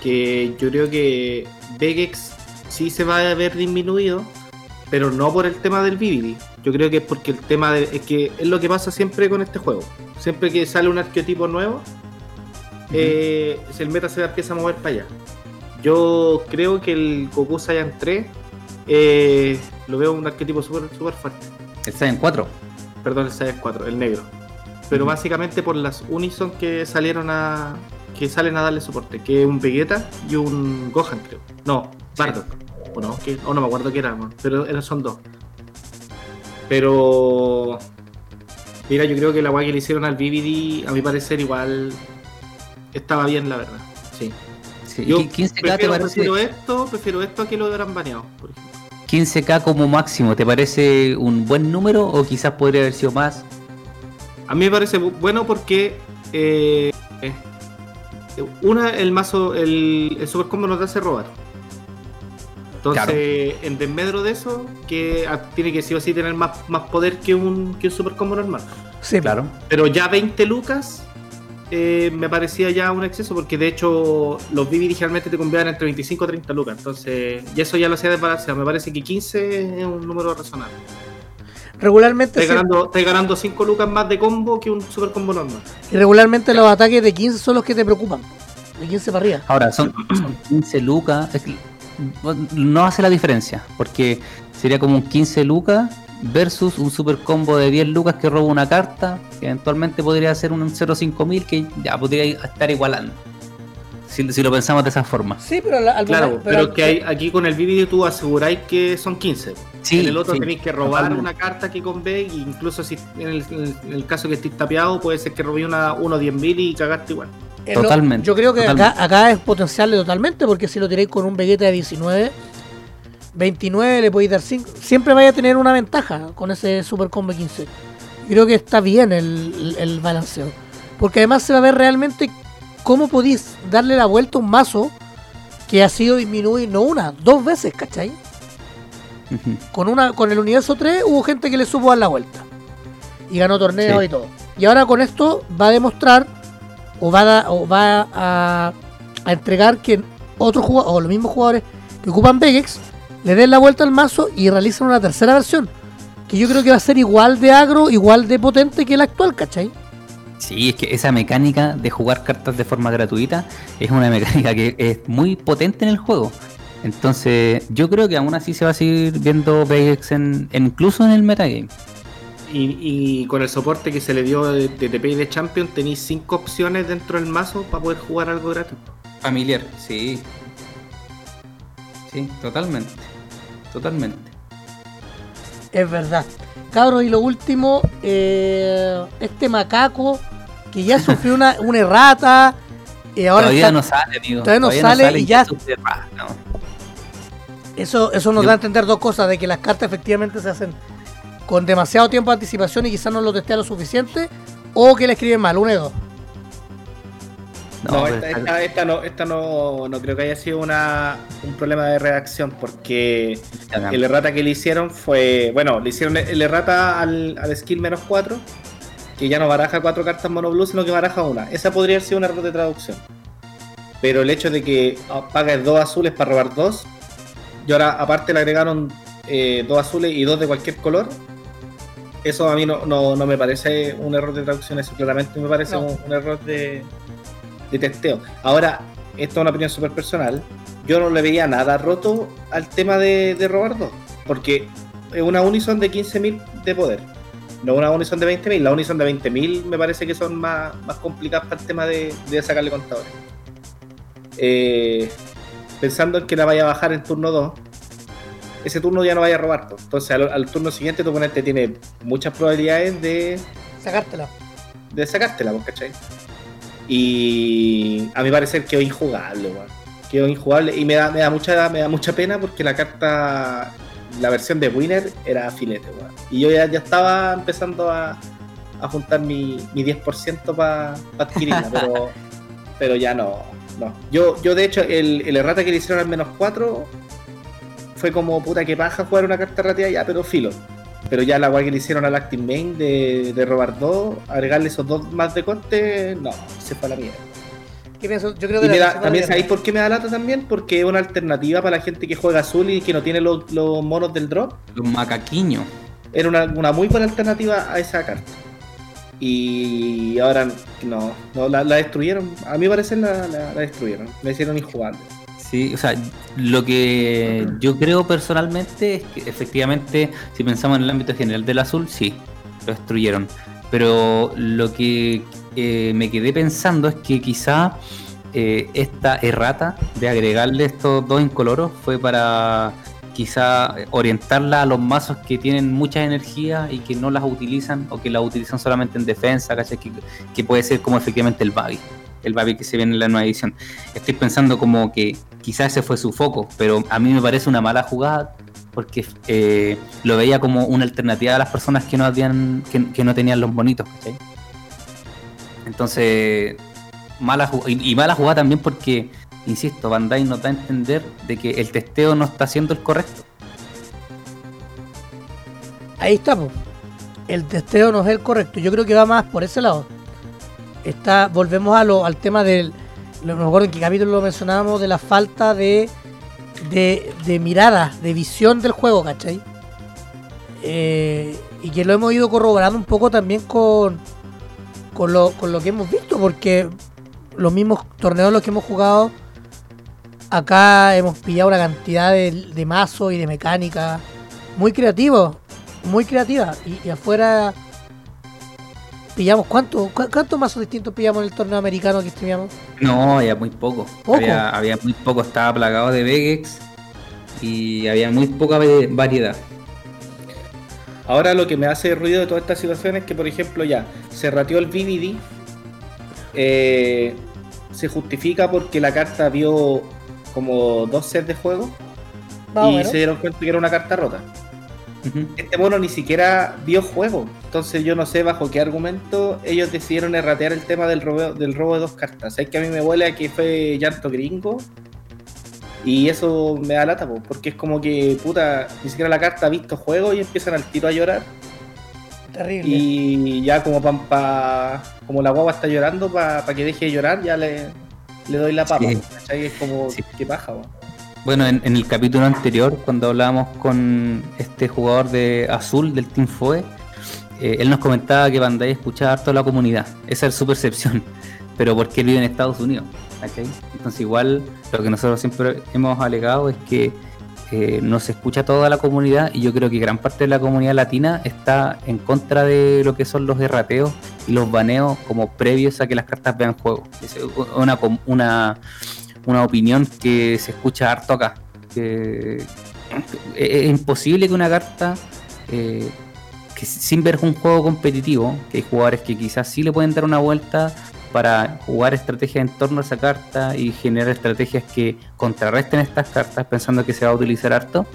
C: que yo creo que Vegex sí se va a ver disminuido, pero no por el tema del Vividi. Yo creo que es porque el tema de, es que es lo que pasa siempre con este juego. Siempre que sale un arquetipo nuevo, eh, el meta se empieza a mover para allá. Yo creo que el Goku Saiyan 3 eh, lo veo un arquetipo súper super fuerte
B: El Saiyan 4.
C: perdón, el Saiyan 4, el negro. Pero básicamente por las Unison que salieron a. que salen a darle soporte, que es un Vegeta y un Gohan, creo. No, Bardock. O no, que, o no me acuerdo qué era, pero son dos. Pero. Mira, yo creo que la guay que le hicieron al BBD, a mi parecer, igual. estaba bien, la verdad. Sí.
B: Sí.
C: Yo
B: ¿Qui- 15K te
C: prefiero,
B: parece?
C: prefiero esto, prefiero esto a que lo hubieran baneado, por ejemplo.
B: 15k como máximo, ¿te parece un buen número o quizás podría haber sido más?
C: A mí me parece bueno porque eh, una, el mazo, el, el super combo nos hace robar. Entonces, en desmedro de eso, que tiene que sí o sí tener más, más poder que un, que un super combo normal.
A: Sí,
B: Claro.
C: Pero ya 20 lucas eh, me parecía ya un exceso porque de hecho los Vivi digitalmente te convidaban entre 25 y 30 lucas. Entonces, y eso ya lo hacía desbalanceado. Me parece que 15 es un número razonable.
A: Regularmente,
C: Estás ganando, estás ganando 5 lucas más de combo que un super combo normal.
A: y regularmente los ataques de 15 son los que te preocupan. De 15 para arriba.
B: Ahora, son, son 15 lucas. es que no hace la diferencia, porque sería como un 15 lucas versus un super combo de 10 lucas que roba una carta, que eventualmente podría ser un 05000 que ya podría estar igualando. Si, si lo pensamos de esa forma.
A: Sí, pero
C: Claro, pero,
A: al-
C: que hay, aquí con el Vivi tú aseguráis que son 15.
B: Sí,
C: en el otro
B: sí,
C: tenéis que robar
B: totalmente.
C: una carta que convé, e incluso si en el, en el caso que estés tapeado, puede ser que robé una 1 10 mil y cagaste igual.
A: lo-
B: Totalmente,
A: yo creo que acá,
B: totalmente.
A: acá es potenciable totalmente, porque si lo tiráis con un Vegeta de 19, 29 le podéis dar 5. Siempre vaya a tener una ventaja con ese Super Combo 15. Creo que está bien el, el balanceo. Porque además se va a ver realmente cómo podéis darle la vuelta a un mazo que ha sido disminuido no una, dos veces, ¿cachai? Con una con el universo 3 hubo gente que le supo dar la vuelta. Y ganó torneos
B: Sí.
A: y todo. Y ahora con esto va a demostrar o va a, o va a, a entregar que otros jugadores, o los mismos jugadores que ocupan Vegex, le den la vuelta al mazo y realicen una tercera versión. Que yo creo que va a ser igual de agro, igual de potente que la actual, ¿cachai?
B: Sí, es que esa mecánica de jugar cartas de forma gratuita es una *laughs* mecánica que es muy potente en el juego. Entonces, yo creo que aún así se va a seguir viendo Vegex en, en- incluso en el metagame.
C: Y, y con el soporte que se le dio de, de TP y de Champion, tenéis 5 opciones dentro del mazo para poder jugar algo gratis.
B: Familiar, sí. Sí, totalmente. Totalmente.
A: Es verdad. Cabros, y lo último, eh, este macaco que ya sufrió una, una errata. Y ahora
B: todavía
A: está-
B: no sale, amigo.
A: todavía no sale y ya-
B: no.
A: Eso, eso nos
B: Yo-
A: da a entender dos cosas, de que las cartas efectivamente se hacen con demasiado tiempo de anticipación y quizás no lo testea lo suficiente, o que le escriben mal, uno de dos.
B: No,
C: esta,
B: está-
C: esta- esta no, esta no, no creo que haya sido una, un problema de redacción, porque el errata que le hicieron fue. Bueno, le hicieron el errata al, al skill menos 4, que ya no baraja cuatro cartas mono blue, sino que baraja una. Esa podría haber sido un error de traducción. Pero el hecho de que ah, pagues dos azules para robar dos, y ahora aparte le agregaron eh, dos azules y dos de cualquier color, eso a mí no, no, no me parece un error de traducción, eso claramente me parece
A: No.
C: un, un error de, de testeo. Ahora, esto es una opinión súper personal, yo no le veía nada roto al tema de, de robar dos, porque es una Unison de 15.000 de poder, no una Unison de 20.000. La Unison de 20.000 me parece que son más, más complicadas para el tema de, de sacarle contadores. Eh, pensando en que la vaya a bajar en turno 2, ese turno ya no vaya a robar. pues. Entonces, al, al turno siguiente, tu oponente tiene muchas probabilidades de,
A: Sacártela.
C: de sacártela, ¿cachai? Y a mi parecer quedó injugable, weón. Quedó injugable y me da, me da mucha me da mucha pena porque la carta, la versión de Winner era filete, weón. Y yo ya, ya estaba empezando a, a juntar mi, mi 10% para adquirirla, pero, *laughs* pero ya no, no. Yo, yo de hecho, el, el errata que le hicieron al menos 4 fue como puta que paja jugar una carta rateada ya, pero filo. Pero ya la guay que le hicieron al Active Main de, de robar dos, agregarle esos dos más de corte, no, se fue a la mierda.
A: ¿Qué pienso? Yo creo
C: Y
A: que
C: me da- también sabéis por qué me da lata también, porque es una alternativa para la gente que juega azul y que no tiene los, los monos del drop.
B: Los macaquiños.
C: Era una, una muy buena alternativa a esa carta. Y ahora no, no la, la destruyeron. A mi parecer la, la- la destruyeron. Me hicieron injugable.
B: Sí, o sea, lo que yo creo personalmente es que efectivamente, si pensamos en el ámbito general del azul, sí, lo destruyeron. Pero lo que eh, me quedé pensando es que quizá eh, esta errata de agregarle estos dos incoloros fue para quizá orientarla a los mazos que tienen mucha energía y que no las utilizan o que las utilizan solamente en defensa, ¿cachai? Que, puede ser como efectivamente el Babi, el Babi que se viene en la nueva edición. Estoy pensando como que quizás ese fue su foco, pero a mí me parece una mala jugada porque eh, lo veía como una alternativa a las personas que no habían, que, no tenían los bonitos, ¿cachai? Entonces, mala y, y, mala jugada también porque, insisto, Bandai nos da a entender de que el testeo no está siendo el correcto.
A: Ahí estamos. El testeo no es el correcto. Yo creo que va más por ese lado. Está, volvemos a lo, al tema del. No me acuerdo en qué capítulo lo mencionábamos, de la falta de, de, de mirada, de visión del juego, ¿cachai? Eh, y que lo hemos ido corroborando un poco también con, con, lo, que hemos visto, porque los mismos torneos los que hemos jugado, acá hemos pillado una cantidad de, de mazos y de mecánica muy creativos muy creativa. Y, afuera pillamos cuánto, cuántos mazos distintos pillamos en el torneo americano que streamamos.
B: No, había muy poco. Había, muy poco, estaba plagado de Vegex y había muy poca variedad.
C: Ahora lo que me hace ruido de toda esta situación es que, por ejemplo, ya se rateó el VVD, eh, se justifica porque la carta vio como dos sets de juego y se dieron cuenta que era una carta rota. Este mono ni siquiera vio juego. Entonces yo no sé bajo qué argumento ellos decidieron erratear el tema del robo, del robo de dos cartas. Es que a mí me huele a que fue llanto gringo. Y eso me da lata, porque es como que, puta, ni siquiera la carta ha visto juego y empiezan al tiro a llorar.
A: Terrible.
C: Y ya como pa, como la guagua está llorando, para que deje de llorar, ya le, le doy la papa. Es como, qué paja,
B: bueno, en, el capítulo anterior, cuando hablábamos con este jugador de azul del Team FOE, eh, él nos comentaba que Bandai escuchaba harto a la comunidad. Esa es su percepción. *laughs* Pero porque él vive en Estados Unidos. Entonces, igual, lo que nosotros siempre hemos alegado es que eh, no se escucha toda la comunidad y yo creo que gran parte de la comunidad latina está en contra de lo que son los errateos y los baneos como previos a que las cartas vean juego. Es una, una una opinión que se escucha harto acá. Es imposible que una carta, eh, que sin ver un juego competitivo, que hay jugadores que quizás sí le pueden dar una vuelta para jugar estrategias en torno a esa carta y generar estrategias que contrarresten estas cartas pensando que se va a utilizar harto.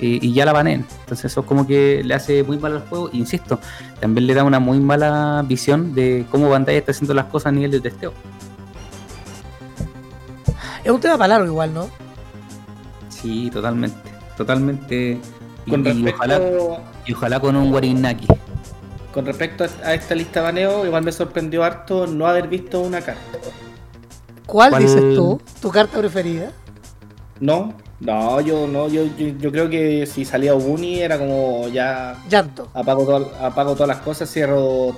B: Eh, y ya la banen. Entonces eso como que le hace muy mal al juego. Insisto, también le da una muy mala visión de cómo Bandai está haciendo las cosas a nivel de testeo.
A: Es un tema para largo igual, ¿no?
B: Sí, totalmente. Totalmente. y, ojalá, con un Warinaki.
C: Con respecto a esta lista de baneo, igual me sorprendió harto no haber visto una carta.
A: ¿Cuál, dices tú? ¿Tu carta preferida?
C: No, no, yo no, yo, yo, creo que si salía Ubuni era como ya.
A: Llanto.
C: Apago, apago todas las cosas, cierro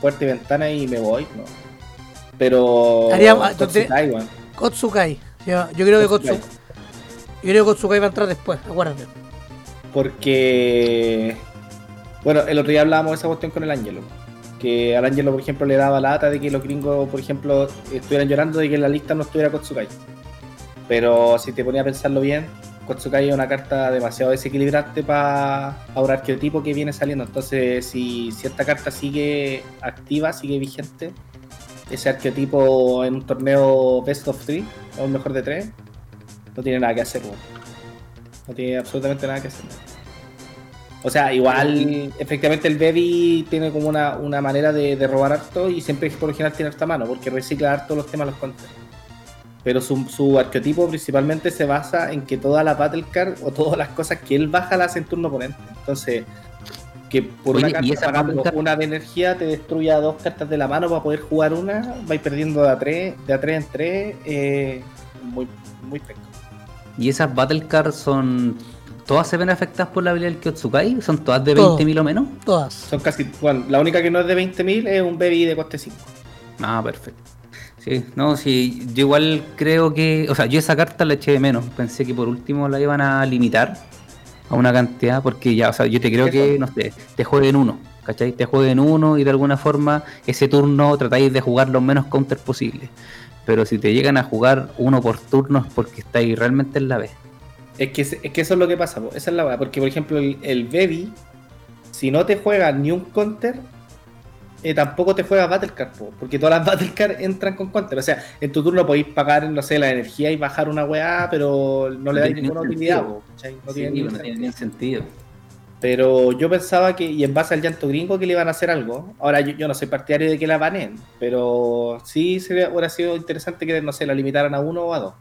C: puerta y ventana y me voy, ¿no? Pero.
A: Haría, Kotsukai. Yo, creo que Kotsukai. Yo creo que Kotsukai va a entrar después, acuérdate.
C: Porque. Bueno, el otro día hablábamos de esa cuestión con el Ángelo. Que al Ángelo, por ejemplo, le daba lata de que los gringos, por ejemplo, estuvieran llorando de que en la lista no estuviera Kotsukai. Pero si te ponía a pensarlo bien, Kotsukai es una carta demasiado desequilibrante para ahora arquetipo que viene saliendo. Entonces, si, si esta carta sigue activa, sigue vigente, ese arquetipo en un torneo best of three, o un mejor de tres, no tiene nada que hacer, No tiene absolutamente nada que hacer. O sea, igual, efectivamente el Baby tiene como una, manera de, robar harto y siempre por lo general tiene harta mano, porque recicla harto los temas los contra. Pero su, su, arquetipo principalmente se basa en que toda la battle card o todas las cosas que él baja las hace en turno oponente. Entonces, que por una carta pagando una de energía te destruya dos cartas de la mano para poder jugar una, vais perdiendo de a 3, de a 3 en 3, eh, muy, muy pesco.
B: ¿Y esas Battle Cards son. ¿Todas se ven afectadas por la habilidad del Kyotsukai? ¿Son todas de 20.000 o menos?
A: Todas.
C: Son casi. Bueno, la única que no es de 20.000 es un Baby de coste 5.
B: Ah, perfecto. Sí, no, sí, yo igual creo que. O sea, yo esa carta la eché de menos. Pensé que por último la iban a limitar a una cantidad, porque ya, o sea, yo te creo que, no sé, te jueguen uno, ¿cachai? Te jueguen uno y de alguna forma ese turno tratáis de jugar los menos counters posible. Pero si te llegan a jugar uno por turno es porque estáis realmente en la B.
C: Es que, es que eso es lo que pasa, esa es la verdad, porque por ejemplo el, el Baby, si no te juega ni un counter, eh, tampoco te juegas Battle Card, po, porque todas las *laughs* Battle Card entran con counter. O sea, en tu turno podéis pagar, no sé, la energía y bajar una weá, pero no le
B: No
C: dais ninguna utilidad. No
B: Sí,
C: tiene
B: no
C: ningún
B: tiene
C: sentido. Pero yo pensaba que, y en base al llanto gringo, que le iban a hacer algo. Ahora, yo, yo no soy partidario de que la banen, pero sí sería, hubiera sido interesante que, no sé, la limitaran a uno o a dos.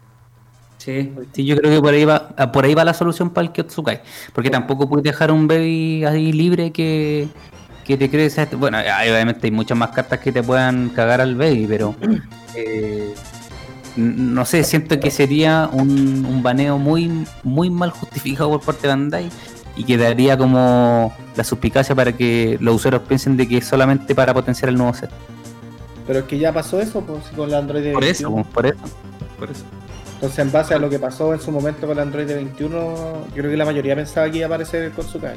B: Sí, sí, yo creo que por ahí va, ah, por ahí va la solución para el Kyotsukai. Porque tampoco puedes dejar un baby ahí libre que, que te crees. Bueno, hay- obviamente hay muchas más cartas que te puedan cagar al baby, pero *clears throat* eh, no sé, siento que sería un, un baneo muy, muy mal justificado por parte de Bandai y que daría como la suspicacia para que los usuarios piensen de que es solamente para potenciar el nuevo set.
C: Pero es que ya pasó eso pues, con la Android
B: Por eso,
C: 21.
B: por eso. Por eso.
C: Entonces, en base a lo que pasó en su momento con la Android 21, yo creo que la mayoría pensaba que iba a aparecer el Kotsukai.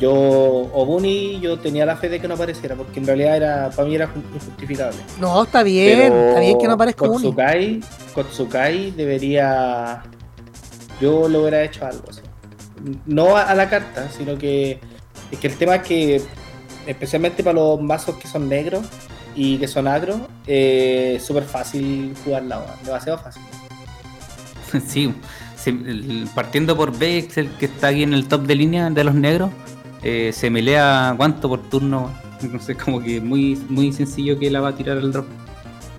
C: Yo, Obuni, yo tenía la fe de que no apareciera, porque en realidad era para mí era ju- injustificable.
A: No, está bien,
C: Pero
A: está bien que no aparezca.
C: Kotsukai, Kotsukai debería. Yo le hubiera hecho algo así. No a, a la carta, sino que. Es que el tema es que, especialmente para los mazos que son negros y que son agro, eh, es súper fácil jugarla, demasiado fácil. *laughs*
B: Sí, sí, partiendo por el que está aquí en el top de línea de los negros, eh, se melea cuánto por turno. Entonces, como que muy, muy sencillo que la va a tirar al drop.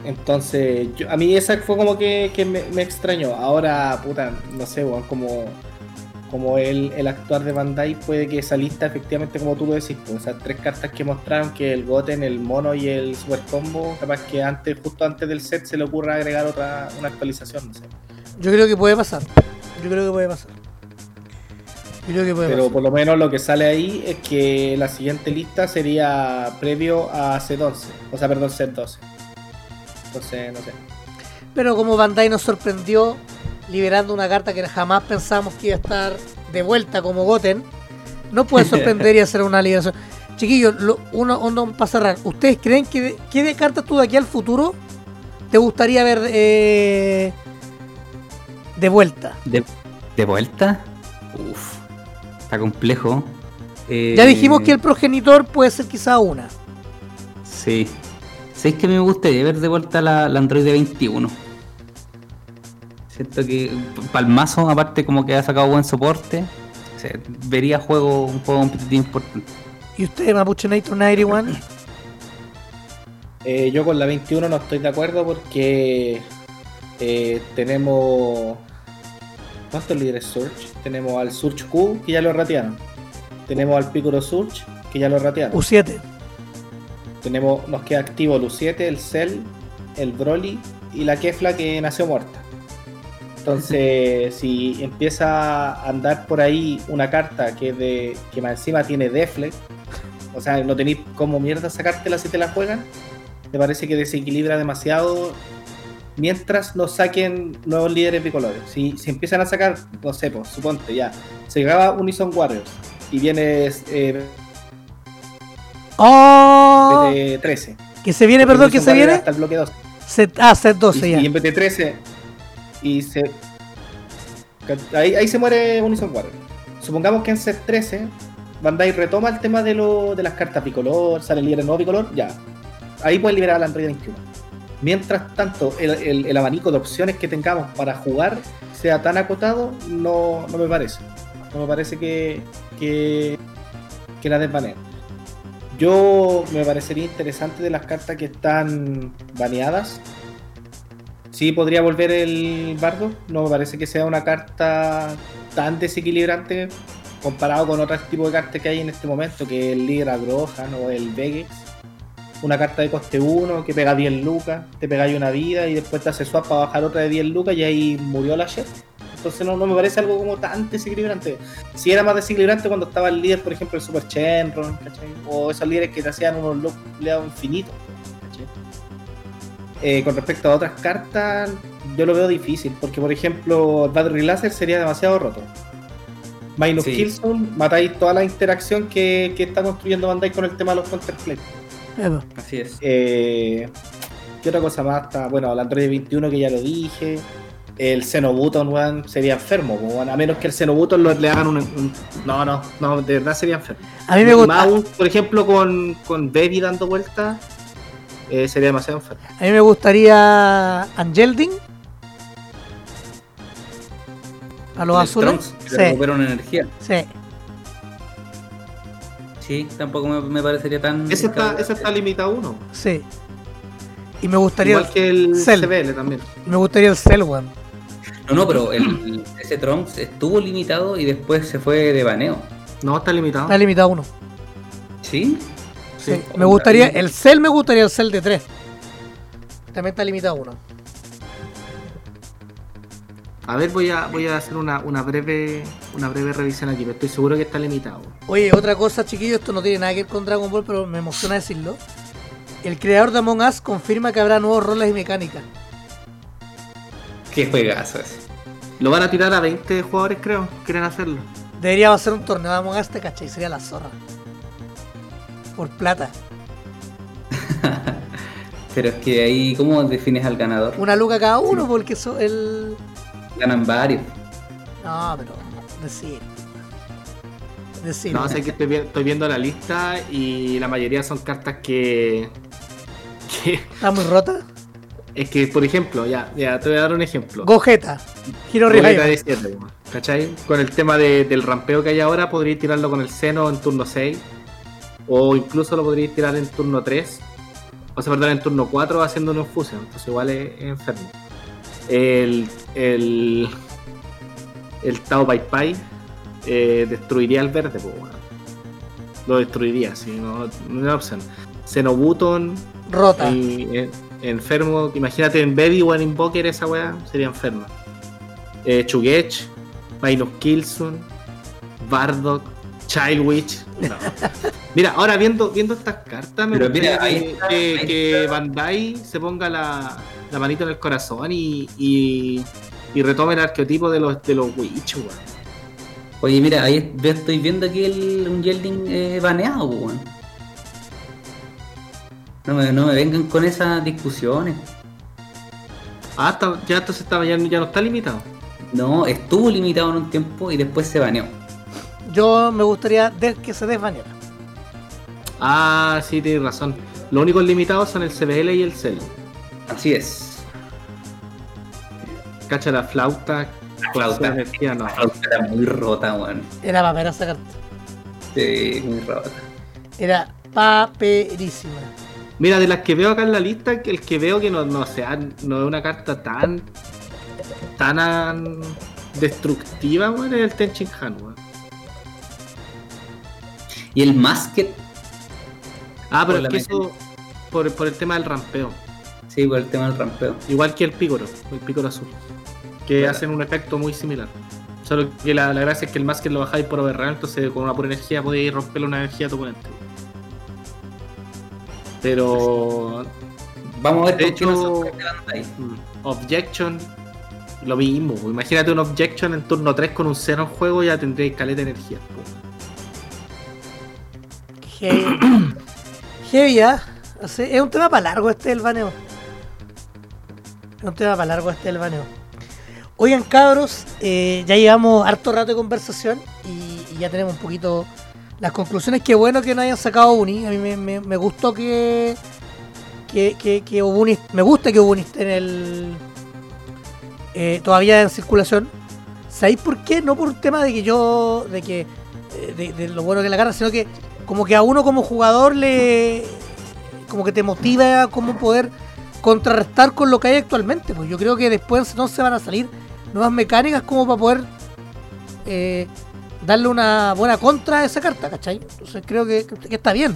C: Entonces, yo- a mí esa fue como que, que me, me extrañó. Ahora, puta, no sé, weón, como, como el, el actuar de Bandai puede que esa lista, efectivamente, como tú lo decís, pues, esas tres cartas que mostraron, que el Goten, el Mono y el Super Combo, capaz que antes, justo antes del set, se le ocurra agregar otra una actualización, no sé.
A: Yo creo que puede pasar. Yo creo que puede pasar. Creo que
C: Pero
A: pasar.
C: por lo menos lo que sale ahí es que la siguiente lista sería previo a C12, o sea, perdón, set 12. Entonces, no sé.
A: Pero como Bandai nos sorprendió liberando una carta que jamás pensamos que iba a estar de vuelta como Goten, no puede sorprender y hacer una liberación. Chiquillos, lo- uno, uno para cerrar, ¿ustedes creen que de, qué de cartas tú de aquí al futuro te gustaría ver eh, de vuelta?
B: De, de vuelta, uff, está complejo. Eh,
A: Ya dijimos que el progenitor puede ser quizá una.
B: Sí. ¿Sabéis que me gustaría ver de vuelta la, la Android 21? Siento que Palmazo, aparte como que ha sacado buen soporte, o sea, vería juego, un juego competitivo importante.
A: ¿Y usted, Mapuche Nator 91?
C: Eh, yo con la 21 no estoy de acuerdo porque eh, tenemos. ¿Cuántos líderes Surge? Tenemos al Surge Q que ya lo ratearon. Tenemos al Piccolo Surge que ya lo ratearon.
A: U7.
C: Tenemos, nos queda activo el U7, el Cell, el Broly y la Kefla que nació muerta. Entonces, *laughs* si empieza a andar por ahí una carta que de que más encima tiene Deflect, o sea, no tenéis como mierda sacártela si te la juegan, me parece que desequilibra demasiado mientras no saquen nuevos líderes bicolores. Si, si empiezan a sacar, no sé, pues, suponte ya, se graba Unison Warriors y viene eh,
A: ¡Oh!
C: de 13.
A: Que se viene, perdón, que se
C: Warriors
A: viene.
C: Hasta el bloque 2.
A: Set, ah, set 12
C: y,
A: ya.
C: y en vez de 13 y se ahí, ahí se muere Unison Warrior supongamos que en set 13 Bandai retoma el tema de, lo, de las cartas bicolor sale el líder nuevo bicolor ya ahí pueden liberar al Android 21 mientras tanto el, el- el abanico de opciones que tengamos para jugar sea tan acotado no, no me parece no me parece que que, que la desbaneen yo me parecería interesante de las cartas que están baneadas Sí, podría volver el bardo. No me parece que sea una carta tan desequilibrante comparado con otros tipos de cartas que hay en este momento, que el líder Agrohan o el Vegex. Una carta de coste 1 que pega 10 lucas, te pegáis una vida y después te hace swap para bajar otra de 10 lucas y ahí murió la shit. Entonces no, no me parece algo como tan desequilibrante. Si era más desequilibrante cuando estaba el líder, por ejemplo, el Super ¿cachai? O esos líderes que te hacían unos looks infinitos. ¿cachai? Eh, con respecto a otras cartas, yo lo veo difícil, porque por ejemplo, Battery Laser sería demasiado roto. Minus
B: Sí.
C: Killzone, matáis toda la interacción que, que está construyendo Bandai con el tema de los Counterplay.
A: Epa.
B: Así es.
C: Eh, ¿Qué otra cosa más está? Bueno, la Android 21 que ya lo dije. el Xenobuton, weón, sería enfermo, po, weón. A menos que el Xenobuton lo- le hagan un, un- No, no, no, de verdad sería enfermo.
A: A mí me gusta,
C: más por ejemplo, con, con Baby dando vueltas, eh, sería demasiado enfermo.
A: a mí me gustaría Angelding. A los
B: El
A: azules.
B: Trunks, que
A: Sí,
B: energía.
A: sí.
B: Sí, tampoco me, me parecería tan.
C: Ese está, ese está limitado a uno.
A: Sí. Y me gustaría,
C: Igual que el
A: Cell.
C: CBL también.
A: me gustaría el Cell, weón.
B: No, no, pero el, ese Trunks estuvo limitado y después se fue de baneo.
C: No, está limitado.
A: Está limitado a uno.
B: ¿Sí?
A: Sí.
C: Sí.
A: Me gustaría, el Cell me gustaría el Cell de 3. También está limitado a uno.
C: A ver, voy a, voy a hacer una, una breve una breve revisión aquí, pero estoy seguro que está limitado.
A: Oye, otra cosa, chiquillos, esto no tiene nada que ver con Dragon Ball, pero me emociona decirlo. El creador de Among Us confirma que habrá nuevos roles y mecánicas.
B: Qué juegazo ese.
C: Lo van a tirar a 20 jugadores, creo. Quieren hacerlo.
A: Debería hacer un torneo de Among Us, te cachai, sería la zorra. Por plata. *laughs*
B: Pero es que ahí, ¿cómo defines al ganador?
A: Una luca cada uno, porque eso, el.
B: Ganan varios.
A: No, pero. Decir. Decir.
C: No, sé que estoy, estoy viendo la lista y la mayoría son cartas que. que
A: Está muy rota.
C: es que, por ejemplo, ya, ya te voy a dar un ejemplo.
A: Gogeta. Hiro
C: Boleta
A: Revival.
C: de siete, weón, ¿Cachai? Con el tema de- del rampeo que hay ahora, podríais tirarlo con el seno en turno 6. O incluso lo podríais tirar en turno 3. O sea, perdón, en turno 4 haciendo una fusión. Entonces igual es enfermo. El. El. El Tao Pai Pai eh, destruiría el verde, pues, weón. Lo destruiría, si no, no hay opción. Xenobuton,
A: Rota.
C: y, eh, enfermo, imagínate en Baby o en Invoker esa weá, sería enferma. Eh, Chugech, Minus Kilson, Bardock, Child Witch. no. *laughs* Mira, ahora viendo, viendo estas cartas, me
B: Pero
C: gustaría
B: mira, ahí
C: que,
B: está,
C: que-
B: ahí
C: que
B: está.
C: Bandai se ponga la, la manito en el corazón y, y, y retome el arquetipo de los, de los Witch, weón.
B: Oye, mira, ahí estoy viendo aquí el, un Yelding eh, baneado, weón. No me, no me vengan con esas discusiones.
C: Ah, está- ya entonces estaba, ya, ya no está limitado.
B: No, estuvo limitado en un tiempo y después se baneó.
A: Yo me gustaría que se desbaneara.
C: Ah, sí, tienes razón. Los únicos limitados son el CBL y el Cell.
B: Así es.
C: Cacha la flauta.
B: La flauta.
C: energía, no.
B: La flauta era muy rota, weón.
A: Era papera esa carta.
B: Sí, muy rota.
A: Era paperísima.
C: Mira, de las que veo acá en la lista, el que veo que no, no sea, no es una carta tan. tan destructiva, weón, es el Tenchin Han, weón.
B: Y el Masket,
C: Ah, pero es que eso. Por, por el tema del rampeo.
B: Sí, por el tema del rampeo.
C: Igual que el pícoro, el pícoro azul. Que hacen un efecto muy similar. Solo que la, la gracia es que el más que lo bajáis por overrun, entonces con una pura energía podéis romperle una energía a tu oponente. Pero.
B: Vamos a ver
C: De hecho- mm, Objection. Lo mismo. pues. Imagínate un Objection en turno 3 con un 0 en juego, ya tendréis caleta de energía. pues.
A: Heavy. *coughs* Heavy, ¿ah? O sea, es un tema para largo este del baneo. Es un tema para largo este del baneo. Oigan, cabros, eh, ya llevamos harto rato de conversación y, ya tenemos un poquito las conclusiones. Qué bueno que no hayan sacado Uni. A mí me, gustó que, que, que, que me gusta que Ubuni esté en el. eh, todavía en circulación. ¿Sabéis por qué? No por un tema de que yo. de que. eh, de, de lo bueno que la carta, sino que como que a uno como jugador le. como que te motiva a cómo poder contrarrestar con lo que hay actualmente. Pues yo creo que después no se van a salir nuevas mecánicas como para poder eh, darle una buena contra a esa carta, ¿cachai? Entonces creo que, que está bien.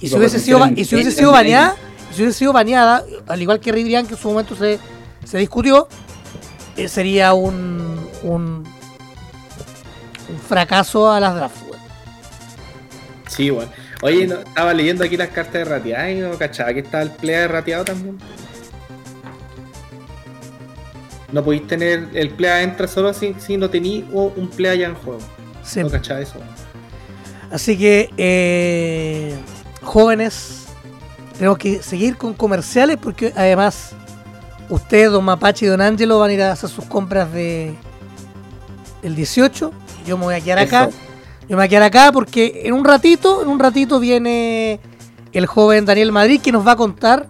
A: Y,
B: Y
A: si hubiese sido, y si hubiese sido baneada, y si hubiese sido baneada, al igual que Ridrian, que en su momento se, se discutió, eh, sería un, un, un fracaso a las drafts.
C: Sí, weón. Oye, no, estaba leyendo aquí las cartas de rateada y no cachaba que estaba el playa de rateado también. No podéis tener el playa entra solo si, si no tenéis un playa ya en juego.
A: Sí.
C: No cachaba eso.
A: Así que, eh, jóvenes, tenemos que seguir con comerciales porque además Usted, don Mapache y don Ángelo van a ir a hacer sus compras de el 18. Yo me voy a quedar acá.
B: Eso.
A: Yo me voy a quedar acá porque en un ratito, en un ratito viene el joven Daniel Madrid que nos va a contar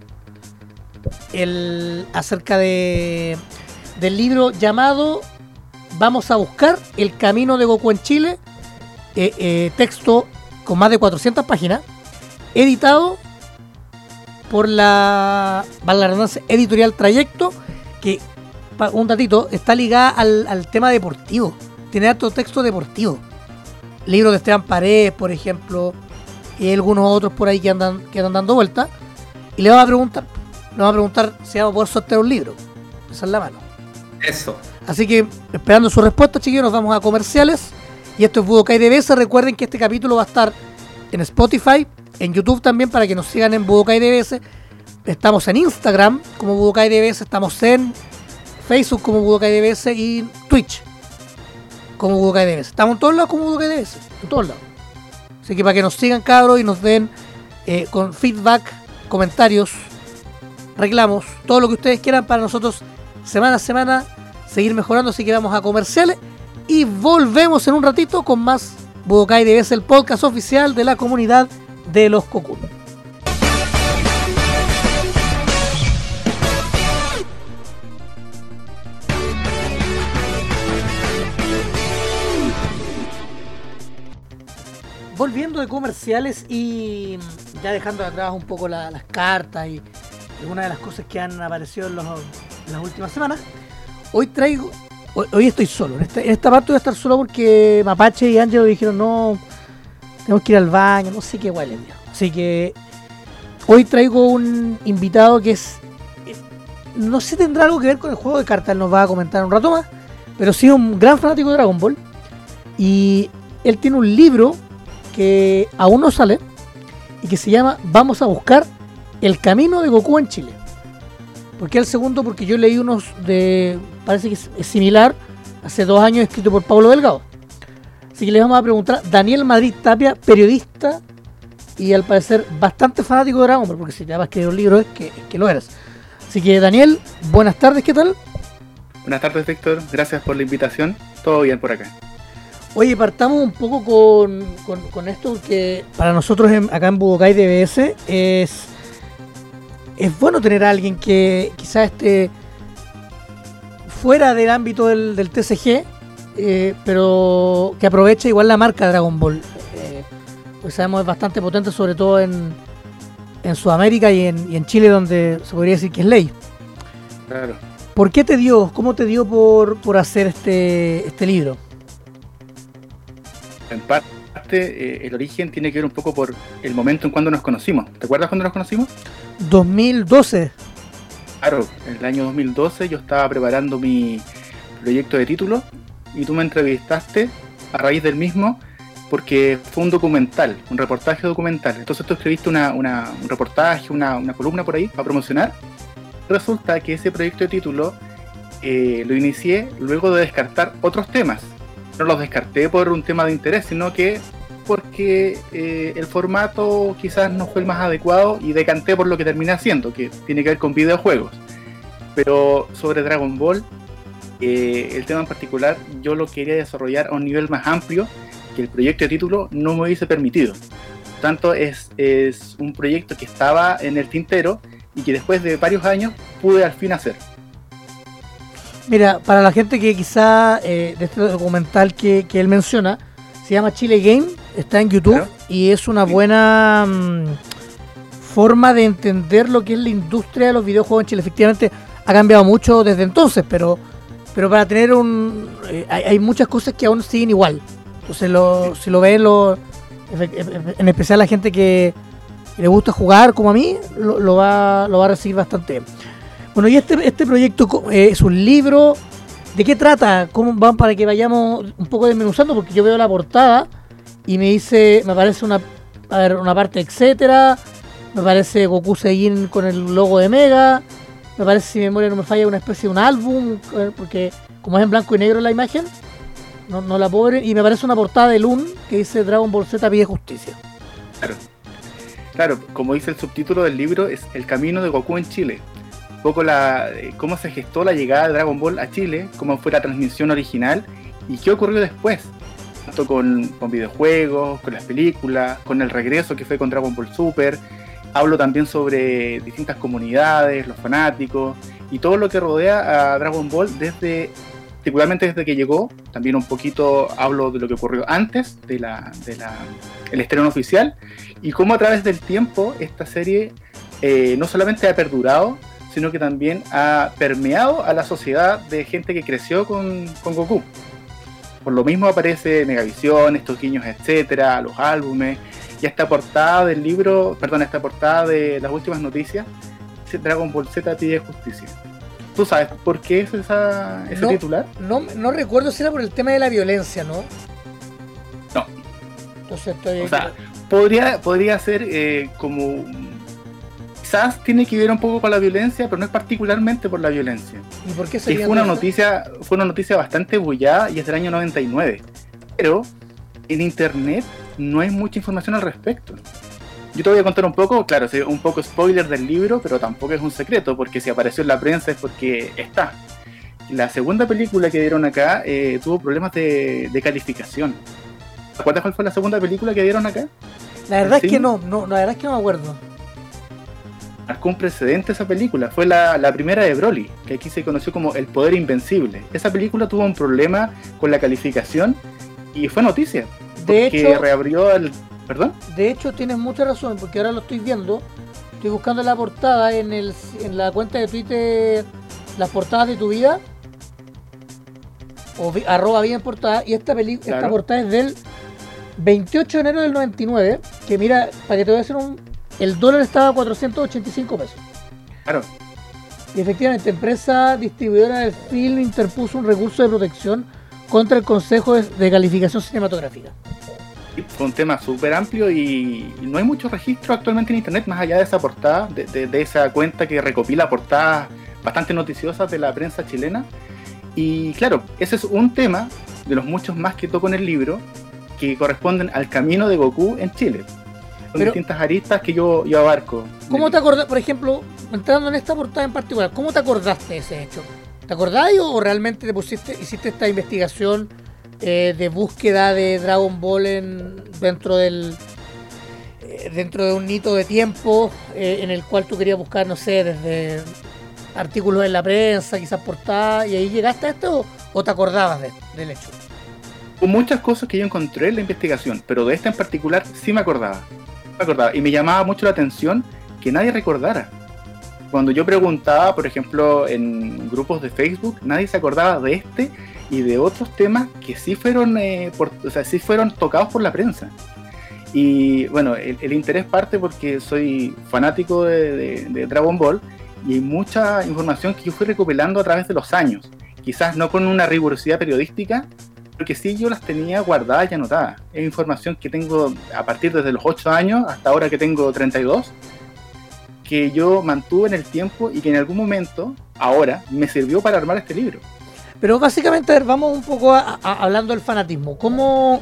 A: el acerca de del libro llamado Vamos a buscar el camino de Goku en Chile, eh, eh, texto con más de 400 páginas, editado por la, la editorial Trayecto, que, un datito, está ligada al, al tema deportivo. Tiene harto texto deportivo. Libros de Esteban Paredes, por ejemplo, y algunos otros por ahí que andan, que andan dando vueltas. Y le vamos a preguntar, le vamos a preguntar si vamos a poder sortear un libro. Esa es la mano.
B: Eso.
A: Así que, esperando su respuesta, chiquillos, nos vamos a comerciales. Y esto es Budokai DBS. Recuerden que este capítulo va a estar en Spotify, en YouTube también, para que nos sigan en Budokai DBS. Estamos en Instagram como Budokai DBS, estamos en Facebook como Budokai DBS y Twitch como Budokai DBS. Estamos en todos lados como Budokai DBS, en todos lados. Así que para que nos sigan, cabros, y nos den eh, con feedback, comentarios, reclamos, todo lo que ustedes quieran para nosotros semana a semana seguir mejorando. Así que vamos a comerciales y volvemos en un ratito con más Budokai DBS, el podcast oficial de la comunidad de los Cocoon. Volviendo de comerciales y ya dejando atrás un poco la- las cartas y algunas de las cosas que han aparecido en, los- en las últimas semanas, hoy traigo, hoy, estoy solo. En esta, en esta parte voy a estar solo porque Mapache y Ángelo dijeron no, tenemos que ir al baño, no sé qué igual les. Así que hoy traigo un invitado que es, no sé, tendrá algo que ver con el juego de cartas, él nos va a comentar un rato más, pero sí es un gran fanático de Dragon Ball y él tiene un libro que aún no sale y que se llama Vamos a buscar el camino de Goku en Chile. ¿Por qué el segundo? Porque yo leí unos de. Parece que es, similar, hace dos años escrito por Pablo Delgado. Así que les vamos a preguntar Daniel Madrid Tapia, periodista y al parecer bastante fanático de Dragon Ball, porque si te vas a escribir un libro es que, es que lo eres. Así que Daniel, buenas tardes, ¿qué tal?
D: Buenas tardes, Víctor. Gracias por la invitación. Todo bien por acá.
A: Oye, partamos un poco con, con- con esto que para nosotros en- acá en Budokai DBS es, es bueno tener a alguien que quizás esté fuera del ámbito del, del TCG, eh, pero que aproveche igual la marca Dragon Ball. Eh, pues sabemos es bastante potente, sobre todo en, en Sudamérica y en, y en Chile, donde se podría decir que es ley.
D: Claro.
A: ¿Por qué te dio? ¿Cómo te dio por, por hacer este, este libro?
D: En parte, eh, el origen tiene que ver un poco por el momento en cuando nos conocimos. ¿Te acuerdas cuando nos conocimos?
A: 2012.
D: Claro, en el año 2012 yo estaba preparando mi proyecto de título y tú me entrevistaste a raíz del mismo porque fue un documental, un reportaje documental. Entonces tú escribiste una, una- un reportaje, una, una columna por ahí para promocionar. Resulta que ese proyecto de título eh, lo inicié luego de descartar otros temas. No los descarté por un tema de interés, sino que porque eh, el formato quizás no fue el más adecuado y decanté por lo que terminé haciendo, que tiene que ver con videojuegos. Pero sobre Dragon Ball, eh, el tema en particular, yo lo quería desarrollar a un nivel más amplio que el proyecto de título no me hubiese permitido. Por tanto, es, es un proyecto que estaba en el tintero y que después de varios años pude al fin hacer.
A: Mira, para la gente que quizá eh, de este documental que, que él menciona, se llama Chile Game, está en YouTube
D: Claro.
A: y es una buena mm, forma de entender lo que es la industria de los videojuegos en Chile. Efectivamente, ha cambiado mucho desde entonces, pero, pero para tener un... eh, hay, hay muchas cosas que aún siguen igual. Entonces, lo, si lo ven, lo, en especial la gente que le gusta jugar como a mí, lo, lo va, lo va a recibir bastante bien. Bueno, y este, este proyecto eh, es un libro. ¿De qué trata? ¿Cómo van para que vayamos un poco desmenuzando? Porque yo veo la portada y me dice, me parece una, a ver, una parte etcétera, me parece Goku Seijin con el logo de Mega, me parece, si mi memoria no me falla, una especie de un álbum, eh, porque como es en blanco y negro la imagen, no, no la puedo y me parece una portada de Loon que dice Dragon Ball Z pide justicia.
D: Claro. Claro, como dice el subtítulo del libro, es El camino de Goku en Chile. Poco la, eh, cómo se gestó la llegada de Dragon Ball a Chile, cómo fue la transmisión original y qué ocurrió después. Tanto con, con videojuegos, con las películas, con el regreso que fue con Dragon Ball Super. Hablo también sobre distintas comunidades, los fanáticos y todo lo que rodea a Dragon Ball desde particularmente desde que llegó, también un poquito hablo de lo que ocurrió antes de la, de la el estreno oficial y cómo a través del tiempo esta serie eh, no solamente ha perdurado, sino que también ha permeado a la sociedad de gente que creció con, con Goku. Por lo mismo aparece Megavisión, estos guiños, etcétera, los álbumes y esta portada del libro, perdón, esta portada de las últimas noticias, Dragon Ball Z pide justicia. ¿Tú sabes por qué es esa, ese
A: No.
D: titular?
A: No, no recuerdo si era por el tema de la violencia, ¿no?
D: No.
A: Entonces estoy.
D: O sea, podría, podría ser eh, como. Quizás tiene que ver un poco con la violencia, pero no es particularmente por la violencia.
A: ¿Y por qué
D: Y
A: sería
D: fue una
A: eso?
D: noticia, fue una noticia bastante bullada y es del año 99. Pero en internet no hay mucha información al respecto. Yo te voy a contar un poco, claro, un poco spoiler del libro, pero tampoco es un secreto, porque si apareció en la prensa es porque está. La segunda película que dieron acá eh, tuvo problemas de, de calificación. ¿Te acuerdas cuál fue la segunda película que dieron acá?
A: La verdad es que no, no, la verdad es que no me acuerdo.
D: Marcó un precedente esa película. Fue la, la primera de Broly, que aquí se conoció como El Poder Invencible. Esa película tuvo un problema con la calificación y fue noticia.
A: De
D: porque
A: hecho,
D: reabrió el. ¿Perdón?
A: de hecho tienes mucha razón, porque ahora lo estoy viendo. Estoy buscando la portada en, el, en la cuenta de Twitter, las portadas de tu vida. O vi- arroba bien portada. Y esta, peli, esta
D: Claro.
A: portada es del 28 de enero del 99. Que mira, para que te voy a hacer un. El dólar estaba a 485 pesos.
D: Claro.
A: Y efectivamente, empresa distribuidora del film interpuso un recurso de protección contra el Consejo de- Calificación Cinematográfica.
D: Fue un tema súper amplio y, y no hay mucho registro actualmente en internet más allá de esa portada, de, de- de esa cuenta que recopila portadas bastante noticiosas de la prensa chilena. Y claro, ese es un tema de los muchos más que toco en el libro que corresponden al camino de Goku en Chile. Son
A: Pero-
D: distintas aristas que yo, yo abarco.
A: ¿Cómo te acordás, por ejemplo, entrando en esta portada en particular, cómo te acordaste de ese hecho? ¿Te acordás o realmente te pusiste, hiciste esta investigación eh, de búsqueda de Dragon Ball en, dentro del eh, dentro de un hito de tiempo eh, en el cual tú querías buscar, no sé, desde artículos en la prensa, quizás portadas, y ahí llegaste a esto o, o te acordabas de- del hecho?
D: Muchas cosas que yo encontré en la investigación, pero de esta en particular sí me acordaba. Acordaba. Y me llamaba mucho la atención que nadie recordara. Cuando yo preguntaba, por ejemplo, en grupos de Facebook, nadie se acordaba de este y de otros temas que sí fueron, eh, por- o sea, sí fueron tocados por la prensa. Y bueno, el, el interés parte porque soy fanático de, de- de Dragon Ball y hay mucha información que yo fui recopilando a través de los años. Quizás no con una rigurosidad periodística, porque sí yo las tenía guardadas y anotadas. Es información que tengo a partir desde los 8 años hasta ahora que tengo 32, que yo mantuve en el tiempo y que en algún momento, ahora, me sirvió para armar este libro.
A: Pero básicamente, a ver, vamos un poco a- a- hablando del fanatismo. ¿Cómo,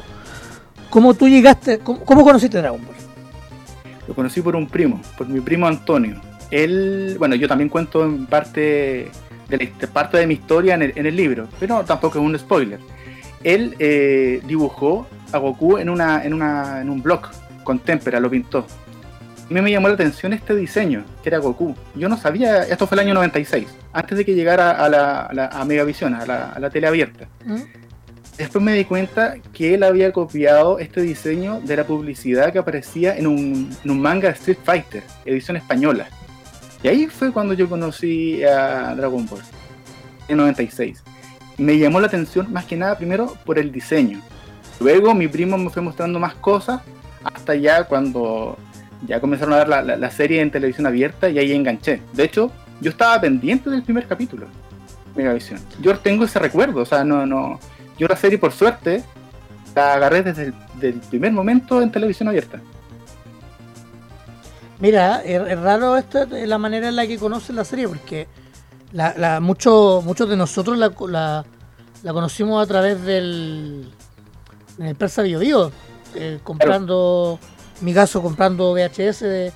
A: cómo tú llegaste, cómo, cómo conociste Dragon Ball?
D: Lo conocí por un primo, por mi primo Antonio. Él, bueno, yo también cuento en parte de, la, parte de mi historia en el, en el libro, pero tampoco es un spoiler. Él eh, dibujó a Goku en, una, en, una, en un blog con témpera, lo pintó. A mí me llamó la atención este diseño, que era Goku. Yo no sabía, esto fue el año 96, antes de que llegara a, la, a, la, a Megavisión, a la, a la tele abierta.
A: ¿Mm?
D: Después me di cuenta que él había copiado este diseño de la publicidad que aparecía en un, en un manga de Street Fighter, edición española. Y ahí fue cuando yo conocí a Dragon Ball, en 96. Me llamó la atención más que nada primero por el diseño. Luego mi primo me fue mostrando más cosas, hasta ya cuando ya comenzaron a dar la, la- serie en televisión abierta y ahí enganché. De hecho, yo estaba pendiente del primer capítulo, Megavisión. Yo tengo ese recuerdo, o sea, no, no, yo la serie, por suerte, la agarré desde el del primer momento en televisión abierta.
A: Mira, es, es raro esto, es la manera en la que conocen la serie, porque la, la- muchos muchos de nosotros la, la, la conocimos a través del en el Persa Bio Bio, eh, comprando, en mi caso, comprando VHS de, de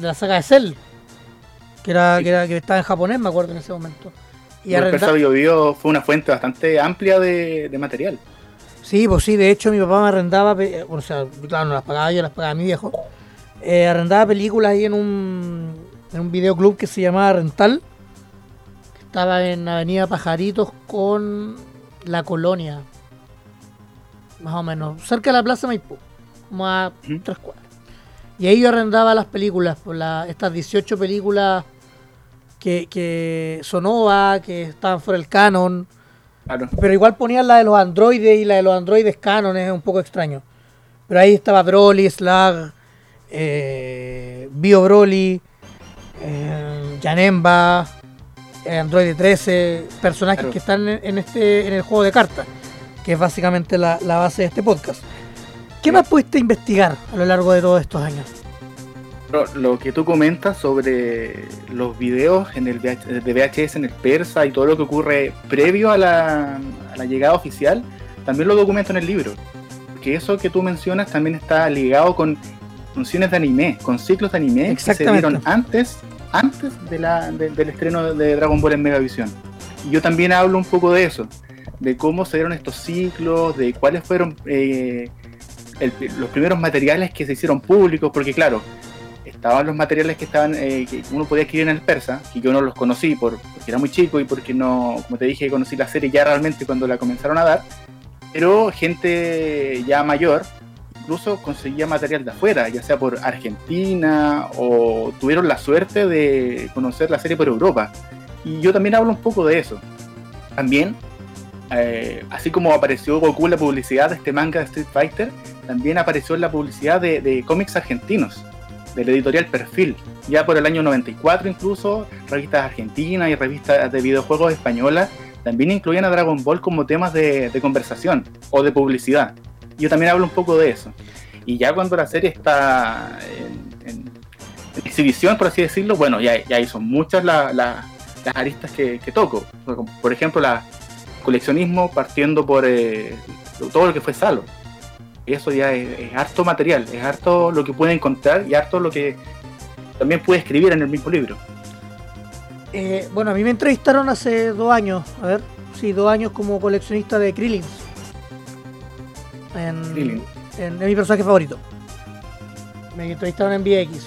A: la saga de Cell, que era, que era que estaba en japonés, me acuerdo en ese momento.
D: Y el Persa Bio Bio fue una fuente bastante amplia de, de, material.
A: Sí, pues sí, de hecho mi papá me arrendaba, o sea, claro, no las pagaba yo, las pagaba mi viejo. Eh, arrendaba películas ahí en un, en un videoclub que se llamaba Rental. Estaba en Avenida Pajaritos con La Colonia. Más o menos, cerca de la Plaza Maipú, como a tres cuadras. Y ahí yo arrendaba las películas, por la, estas 18 películas que, que Sonova, que estaban fuera del canon. Pero igual ponían la de los androides y la de los androides canon, es un poco extraño. Pero ahí estaba Broly, Slag, eh, Bio Broly, eh, Janemba, Android 13, personajes que están en, este en el juego de cartas, que es básicamente la, base de este podcast. ¿Qué más pudiste investigar a lo largo de todos estos años?
D: Lo que tú comentas sobre los videos en el de VHS en el persa y todo lo que ocurre previo a la, a la llegada oficial, también lo documento en el libro. Que eso que tú mencionas también está ligado con funciones de anime, con ciclos de anime que se dieron antes, antes del estreno de Dragon Ball en Megavisión. Y yo también hablo un poco de eso, de cómo se dieron estos ciclos, de cuáles fueron eh, los primeros materiales que se hicieron públicos, porque claro, estaban los materiales que estaban eh, que uno podía adquirir en el persa, que yo no los conocí por, porque era muy chico y porque no, como te dije, conocí la serie ya realmente cuando la comenzaron a dar, pero gente ya mayor incluso conseguía material de afuera, ya sea por Argentina o tuvieron la suerte de conocer la serie por Europa. Y yo también hablo un poco de eso. También, eh, así como apareció Goku en la publicidad de este manga de Street Fighter, también apareció en la publicidad de, cómics argentinos, del editorial Perfil. Ya por el año 94 incluso, revistas argentinas y revistas de videojuegos españolas también incluían a Dragon Ball como temas de conversación o de publicidad yo también hablo un poco de eso. Y ya cuando la serie está en, exhibición, por así decirlo, bueno, ya, ya son muchas las aristas que, toco. Por ejemplo, la coleccionismo partiendo por eh, todo lo que fue Salo. Eso ya es, harto material, es harto lo que puede encontrar y harto lo que también puede escribir en el mismo libro.
A: Eh, bueno, a mí me entrevistaron hace dos años, a ver, sí, dos años como coleccionista de Krillins en, en, mi personaje favorito. Me entrevistaron en VX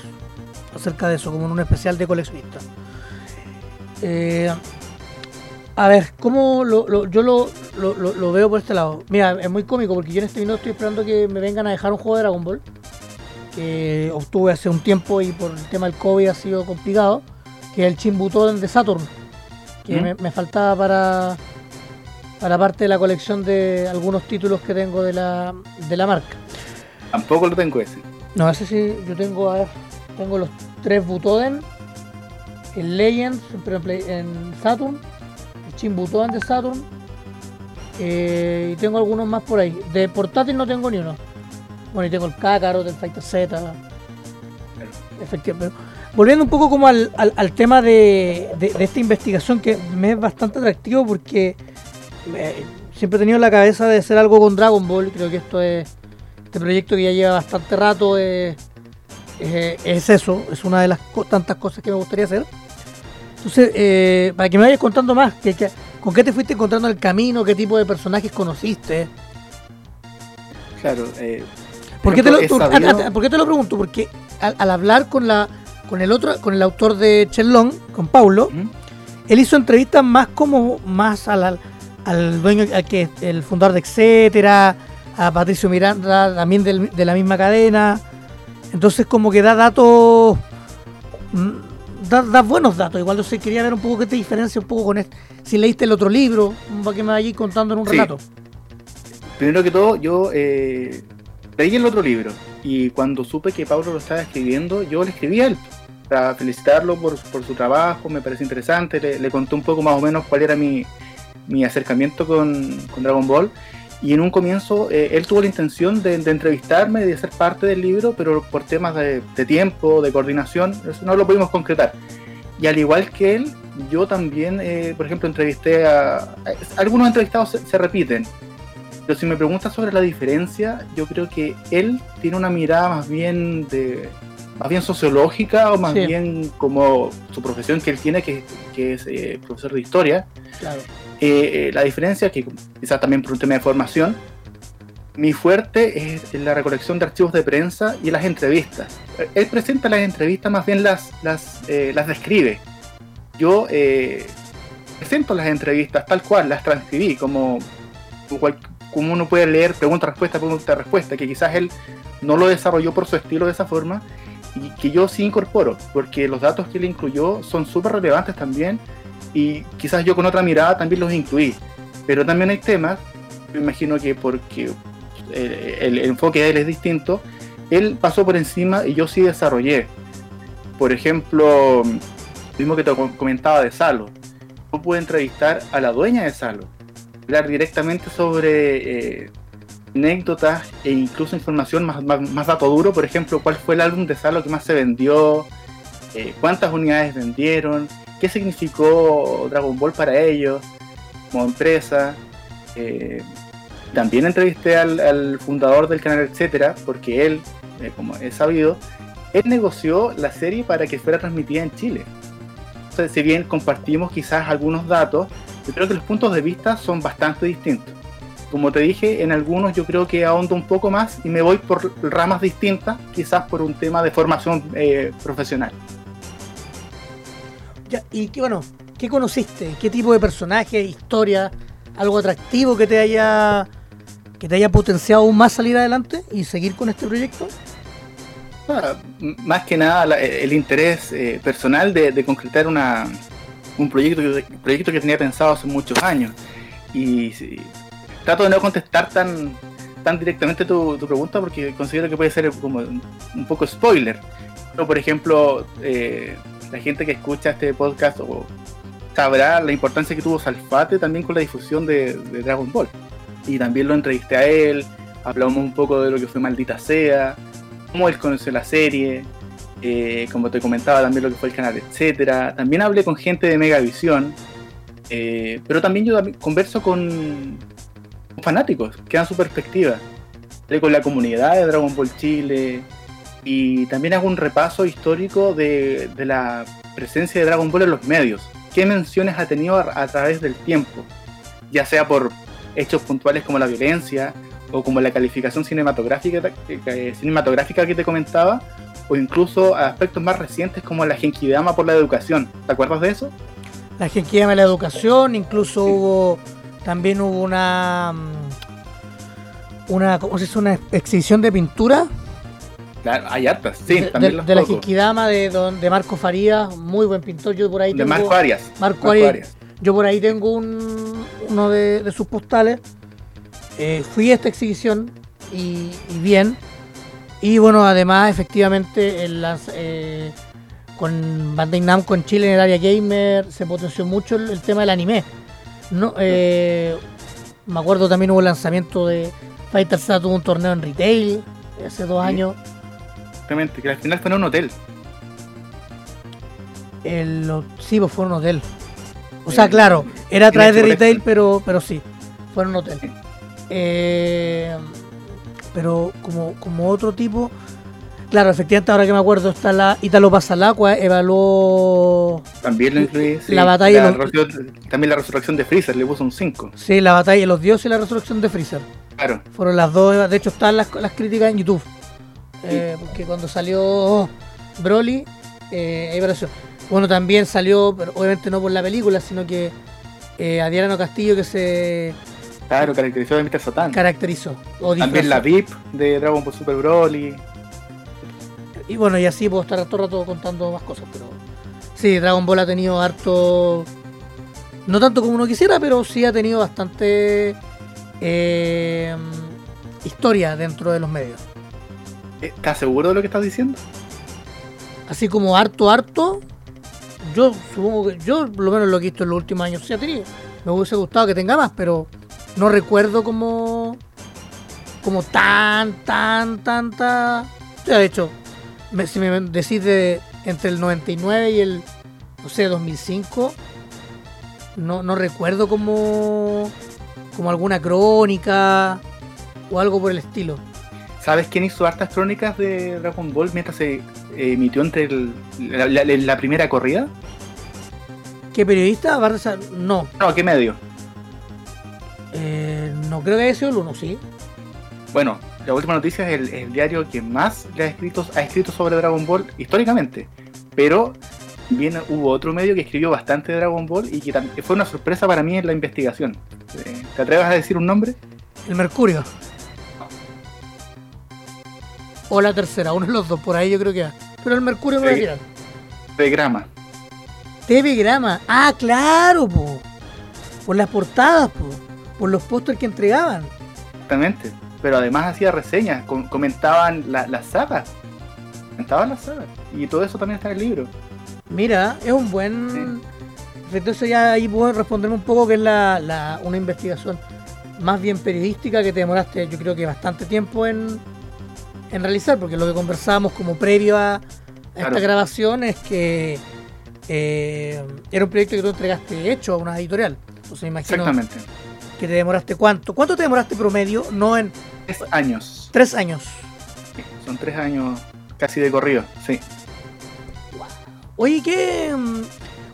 A: acerca de eso, como en un especial de coleccionista. Eh, a ver, ¿cómo lo, yo lo, lo, veo por este lado? Mira, es muy cómico porque yo en este minuto estoy esperando que me vengan a dejar un juego de Dragon Ball que obtuve hace un tiempo y por el tema del COVID ha sido complicado, que es el Chimbutoden de Saturn, que ¿Mm? me, faltaba para, para parte de la colección de algunos títulos que tengo de la, de la marca.
D: Tampoco lo tengo ese.
A: No, ese sí, yo tengo, a ver, tengo los tres Butoden, el Legends en Saturn, el Chin Butoden de Saturn, eh, y tengo algunos más por ahí. De portátil no tengo ni uno. Bueno, y tengo el Kakarot, el Fighter Z. Efectivamente. Volviendo un poco como al, al, tema de, de, esta investigación que me es bastante atractivo porque siempre he tenido en la cabeza de hacer algo con Dragon Ball. Creo que esto es. Este proyecto que ya lleva bastante rato es, es, eso, es una de las tantas cosas que me gustaría hacer. Entonces, eh, para que me vayas contando más, que, ¿con qué te fuiste encontrando en el camino? ¿Qué tipo de personajes conociste?
D: Claro, eh,
A: ¿Por, qué te lo, te lo pregunto? Porque al, hablar con la con el otro, con el autor de Chelón, con Paulo, él hizo entrevistas más como más a la, al dueño, al que el fundador de Etcétera, a Patricio Miranda, también de la misma cadena. Entonces como que da datos, mm, da, buenos datos. Igual yo sé, quería ver un poco qué te diferencia un poco con este. Si leíste el otro libro, para que me vayas contando en un relato.
D: Primero que todo, yo eh, leí el otro libro y cuando supe que Pablo lo estaba escribiendo, yo le escribí a él para felicitarlo por, su trabajo, me parece interesante, le, le conté un poco más o menos cuál era mi, mi acercamiento con, Dragon Ball. Y en un comienzo eh, él tuvo la intención de, entrevistarme, de ser parte del libro, pero por temas de, tiempo, de coordinación, no lo pudimos concretar. Y al igual que él, yo también, eh, por ejemplo, entrevisté a, Algunos entrevistados se, repiten, pero si me preguntas sobre la diferencia, yo creo que él tiene una mirada más bien de, más bien sociológica o más
A: Sí.
D: bien como su profesión que él tiene, que, que es eh, profesor de historia.
A: Claro.
D: Eh, eh, la diferencia que quizás también por un tema de formación, mi fuerte es la recolección de archivos de prensa y las entrevistas. Él presenta las entrevistas, más bien las, las, eh, las describe. Yo eh, presento las entrevistas tal cual, las transcribí, como, como, cual- como uno puede leer pregunta-respuesta, pregunta-respuesta, que quizás él no lo desarrolló por su estilo de esa forma y que yo sí incorporo, porque los datos que él incluyó son súper relevantes también y quizás yo con otra mirada también los incluí. Pero también hay temas, me imagino que porque el, el- enfoque de él es distinto, él pasó por encima y yo sí desarrollé. Por ejemplo, lo mismo que te com- comentaba de Salo. Yo pude entrevistar a la dueña de Salo, hablar directamente sobre eh, anécdotas e incluso información más, más, más dato duro, por ejemplo, cuál fue el álbum de Salo que más se vendió, eh, cuántas unidades vendieron, qué significó Dragon Ball para ellos como empresa. Eh, también entrevisté al, fundador del canal, etcétera, porque él, eh, como he sabido, él negoció la serie para que fuera transmitida en Chile. Si bien compartimos quizás algunos datos, yo creo que los puntos de vista son bastante distintos. Como te dije, en algunos yo creo que ahondo un poco más y me voy por ramas distintas, quizás por un tema de formación eh, profesional.
A: Ya, y qué bueno, ¿qué conociste? ¿Qué tipo de personaje, historia, algo atractivo que te haya que te haya potenciado aún más salir adelante y seguir con este proyecto?
D: Ah, más que nada la- el interés eh, personal de, concretar una, un proyecto que, proyecto que tenía pensado hace muchos años. Y trato de no contestar tan, tan directamente tu, tu pregunta porque considero que puede ser como un poco spoiler. Pero, por ejemplo, eh, la gente que escucha este podcast o sabrá la importancia que tuvo Salfate también con la difusión de, Dragon Ball. Y también lo entrevisté a él, hablamos un poco de lo que fue Maldita Sea, cómo él conoció la serie, eh, como te comentaba también lo que fue el canal, etcétera. También hablé con gente de Megavisión, eh, pero también yo converso con, con fanáticos que dan su perspectiva. Hablé con la comunidad de Dragon Ball Chile y también hago un repaso histórico de, de la presencia de Dragon Ball en los medios. ¿Qué menciones ha tenido a, a través del tiempo? Ya sea por hechos puntuales como la violencia, o como la calificación cinematográfica, que- que- cinematográfica que te comentaba, o incluso aspectos más recientes como la Genkidama por la educación. ¿Te acuerdas de eso?
A: La llama la educación, incluso hubo también hubo una mm, una ¿cómo se dice? una exhibición de pintura
D: Claro, hay hartas, sí,
A: de,
D: también
A: de- de la. Genkidama de, don- de Marco Farías, muy buen pintor. Yo por ahí
D: De
A: tengo
D: Marco Arias.
A: Marco Arias. Yo por ahí tengo un, uno de, de sus postales. Eh, fui a esta exhibición y, y bien. Y bueno, además, efectivamente, en las, eh, con Bandai Namco en Chile, en el área gamer, se potenció mucho el, el tema del anime. No, eh, me acuerdo también hubo el lanzamiento de Fighter Sat, tuvo un torneo en retail hace dos
D: Sí.
A: años.
D: Exactamente, que al final fue en un hotel.
A: El, sí, pues fue un hotel. O sea, claro, era a través de retail, pero, pero sí, fue en un hotel. Eh, pero como, como otro tipo, claro, efectivamente, ahora que me acuerdo, está la Italo Pasalacqua, evaluó
D: También lo incluí. sí.
A: La batalla los-
D: También la resurrección de Freezer, le puso un 5.
A: sí, la batalla de los dioses y la resurrección de Freezer.
D: Claro.
A: Fueron las dos, de hecho están las, las críticas en YouTube. Eh, porque cuando salió Broly, eh, ahí apareció. Bueno, también salió, pero obviamente no por la película, sino que eh, Adriano Castillo que se
D: Claro, caracterizó de Mr. Satan.
A: caracterizó. O
D: También la VIP de Dragon Ball Super Broly.
A: Y bueno, y así puedo estar todo el rato contando más cosas, pero sí, Dragon Ball ha tenido harto, no tanto como uno quisiera, pero sí ha tenido bastante eh, historia dentro de los medios.
D: ¿Estás seguro de lo que estás diciendo?
A: Así como harto, harto, yo supongo que yo, por lo menos lo he visto en los últimos años, sí ha tenido. Me hubiese gustado que tenga más, pero no recuerdo como, como tan, tan, tanta. Ya, de hecho, me- si me decís de entre el 99 y el, no sé, 2005, no, no recuerdo como, como alguna crónica o algo por el estilo.
D: ¿Sabes quién hizo hartas crónicas de Dragon Ball mientras se emitió entre el- la, la- la primera corrida?
A: ¿Qué periodista? Barça? No,
D: No, ¿qué medio?
A: eh, no creo que haya sido el uno, sí.
D: Bueno, la última noticia es el, el diario que más le ha escrito, ha escrito sobre Dragon Ball históricamente. Pero bien hubo otro medio que escribió bastante de Dragon Ball y que fue una sorpresa para mí en la investigación. Eh, ¿Te atreves a decir un nombre?
A: El Mercurio. O la tercera, uno de los dos, por ahí yo creo que va. Pero el Mercurio me va a.
D: Telegrama.
A: TV Grama. Ah, claro, po. Por las portadas, po. Por los pósters que entregaban.
D: Exactamente. Pero además hacía reseñas, com- comentaban la, las sagas. Comentaban las sagas. Y todo eso también está en el libro.
A: Mira, es un buen. Entonces ya ahí puedo responderme un poco que es la, la- una investigación más bien periodística que te demoraste, yo creo que bastante tiempo en, en realizar, porque lo que conversábamos como previo a, a esta grabación es que eh, era un proyecto que tú entregaste hecho a una editorial. Entonces me imagino
D: Exactamente.
A: que te demoraste cuánto. ¿Cuánto te demoraste promedio? No en
D: Tres años.
A: tres años.
D: Sí, Son tres años casi de corrido, sí.
A: Oye, ¿qué, mm,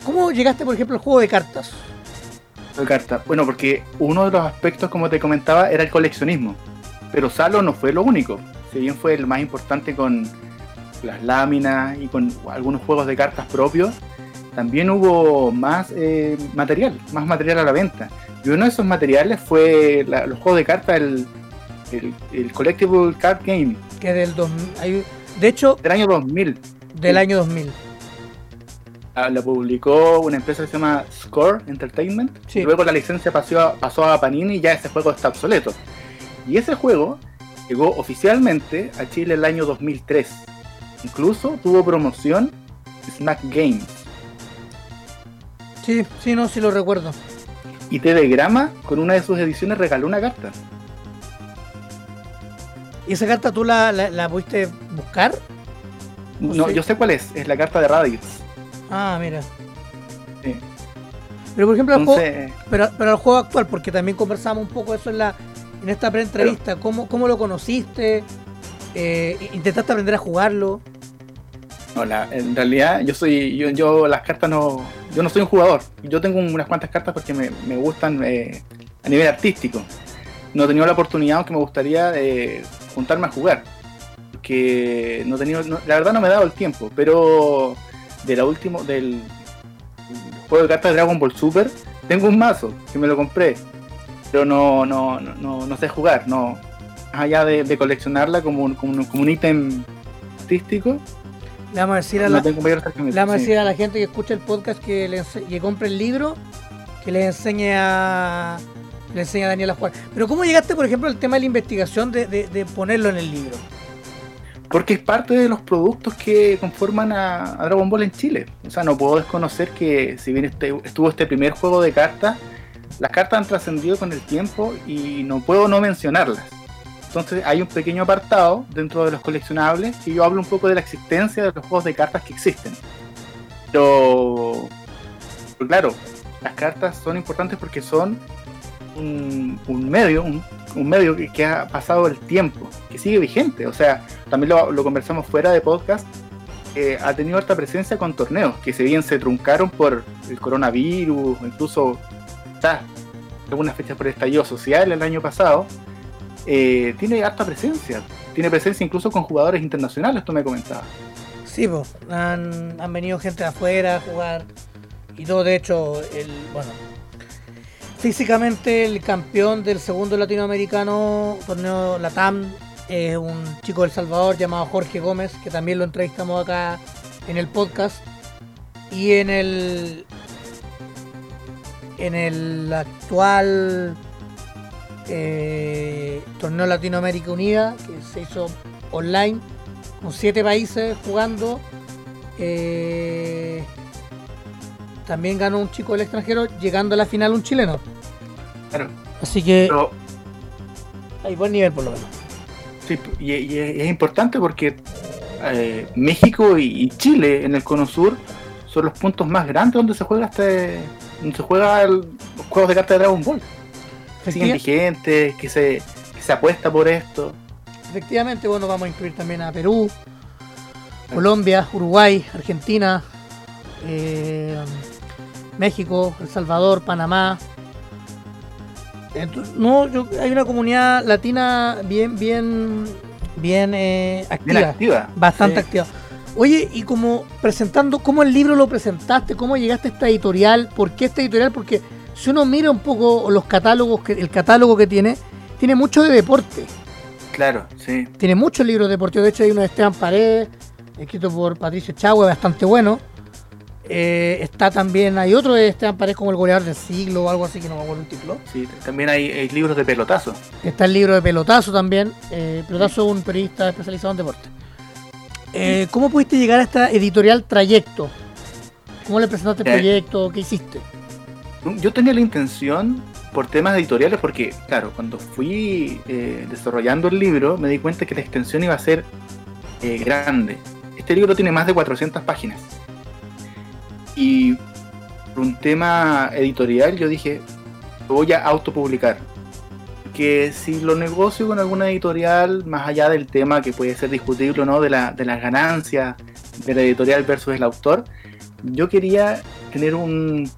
A: ¿cómo llegaste, por ejemplo, al juego de cartas?
D: de carta. Bueno, porque uno de los aspectos, como te comentaba, era el coleccionismo. Pero Salo no fue lo único. Si bien fue el más importante con las láminas y con algunos juegos de cartas propios, también hubo más eh, material, más material a la venta. Y uno de esos materiales fue la- los juegos de cartas, el, el, el Collectible Card Game
A: Que del 2000, hay- de hecho,
D: del año 2000.
A: del
D: Sí.
A: año 2000.
D: Ah, La publicó una empresa que se llama Score Entertainment.
A: Sí.
D: Luego la licencia pasó a, pasó a Panini y ya ese juego está obsoleto. Y ese juego llegó oficialmente a Chile el año 2003. Incluso tuvo promoción Snack Games.
A: Sí, sí, no, sí lo recuerdo.
D: Y Telegrama, con una de sus ediciones, regaló una carta.
A: ¿Y esa carta tú la, la, la pudiste buscar? ¿O
D: No,
A: sí?
D: yo sé cuál es. Es la carta de Raditz.
A: Ah, mira.
D: Sí.
A: Pero por ejemplo, el juego,
D: Entonces,
A: pero, pero el juego actual, porque también conversamos un poco eso en la en esta pre-entrevista. ¿Cómo, ¿Cómo lo conociste? Eh, ¿Intentaste aprender a jugarlo?
D: No, la- en realidad yo soy, yo, yo las cartas no, yo no soy un jugador. Yo tengo unas cuantas cartas porque me, me gustan eh, a nivel artístico. No he tenido la oportunidad, aunque me gustaría eh, juntarme a jugar. Porque no he tenido, no- la verdad no me he dado el tiempo. Pero de la última, del juego de cartas de Dragon Ball Super, tengo un mazo que me lo compré. Pero no, no, no, no, sé jugar, no. Más allá de, de coleccionarla como un, como un, como un ítem artístico,
A: Le vamos a decir a la,
D: tengo mayor
A: le vamos a
D: sí.
A: decir a la gente que escucha el podcast que, le que compre el libro, que le enseñe a le enseñe a Daniel a jugar. Pero ¿cómo llegaste, por ejemplo, al tema de la investigación de, de- de ponerlo en el libro?
D: Porque es parte de los productos que conforman a, a Dragon Ball en Chile. O sea, no puedo desconocer que si bien este- estuvo este primer juego de cartas, las cartas han trascendido con el tiempo y no puedo no mencionarlas. Entonces hay un pequeño apartado dentro de los coleccionables que yo hablo un poco de la existencia de los juegos de cartas que existen. Pero, claro, las cartas son importantes porque son un, un medio, un, medio que, ha pasado el tiempo, que sigue vigente. O sea, también lo, conversamos fuera de podcast, ha tenido harta presencia con torneos, que si bien se truncaron por el coronavirus, incluso quizás algunas fechas por estallido social el año pasado, eh, tiene harta presencia. Tiene presencia incluso con jugadores internacionales, tú me comentabas.
A: Sí, pues, han, han venido gente de afuera a jugar y todo. De hecho, el bueno, físicamente el campeón del segundo latinoamericano torneo Latam es un chico del Salvador llamado Jorge Gómez, que también lo entrevistamos acá en el podcast. Y en el en el actual eh, torneo Latinoamérica Unida, que se hizo online, con siete países jugando. eh, también ganó un chico del extranjero, llegando a la final un chileno.
D: Claro.
A: Así que
D: Pero
A: hay buen nivel por lo menos.
D: Sí, y, y es importante porque eh, México y, Chile en el Cono Sur son los puntos más grandes donde se juega este se juega el- los juegos de cartas de Dragon Ball. Siguen
A: Efectiva-
D: vigentes, que se, que se apuesta por esto.
A: efectivamente, bueno, vamos a incluir también a Perú, Colombia, Uruguay, Argentina, eh, México, El Salvador, Panamá. Entonces, no, yo, hay una comunidad latina bien, bien, bien eh, activa,
D: Bien activa.
A: bastante
D: Sí.
A: activa. Oye, y como presentando, ¿cómo el libro lo presentaste? ¿Cómo llegaste a esta editorial? ¿Por qué esta editorial? Porque si uno mira un poco los catálogos, que, el catálogo que tiene, tiene mucho de deporte.
D: Claro, sí.
A: Tiene muchos libros deportivos. De hecho, hay uno de Esteban Paredes, escrito por Patricio Chagüe, bastante bueno. Eh, está también, hay otro de Esteban Paredes como El goleador del siglo o algo así, que no me acuerdo el título.
D: sí. También hay, hay libros de pelotazo.
A: Está el libro de Pelotazo también. Eh, Pelotazo es un periodista especializado en deporte. Eh, ¿Cómo pudiste llegar a esta editorial Trayecto? ¿Cómo le presentaste el
D: Eh.
A: proyecto? ¿Qué hiciste?
D: Yo tenía la intención, por temas editoriales, porque, claro, cuando fui eh, desarrollando el libro, me di cuenta que la extensión iba a ser eh, grande. Este libro tiene más de 400 páginas. Y por un tema editorial, yo dije, lo voy a autopublicar. Que si lo negocio con alguna editorial, más allá del tema que puede ser discutible o no, de, la, de las ganancias de la editorial versus el autor, yo quería tener un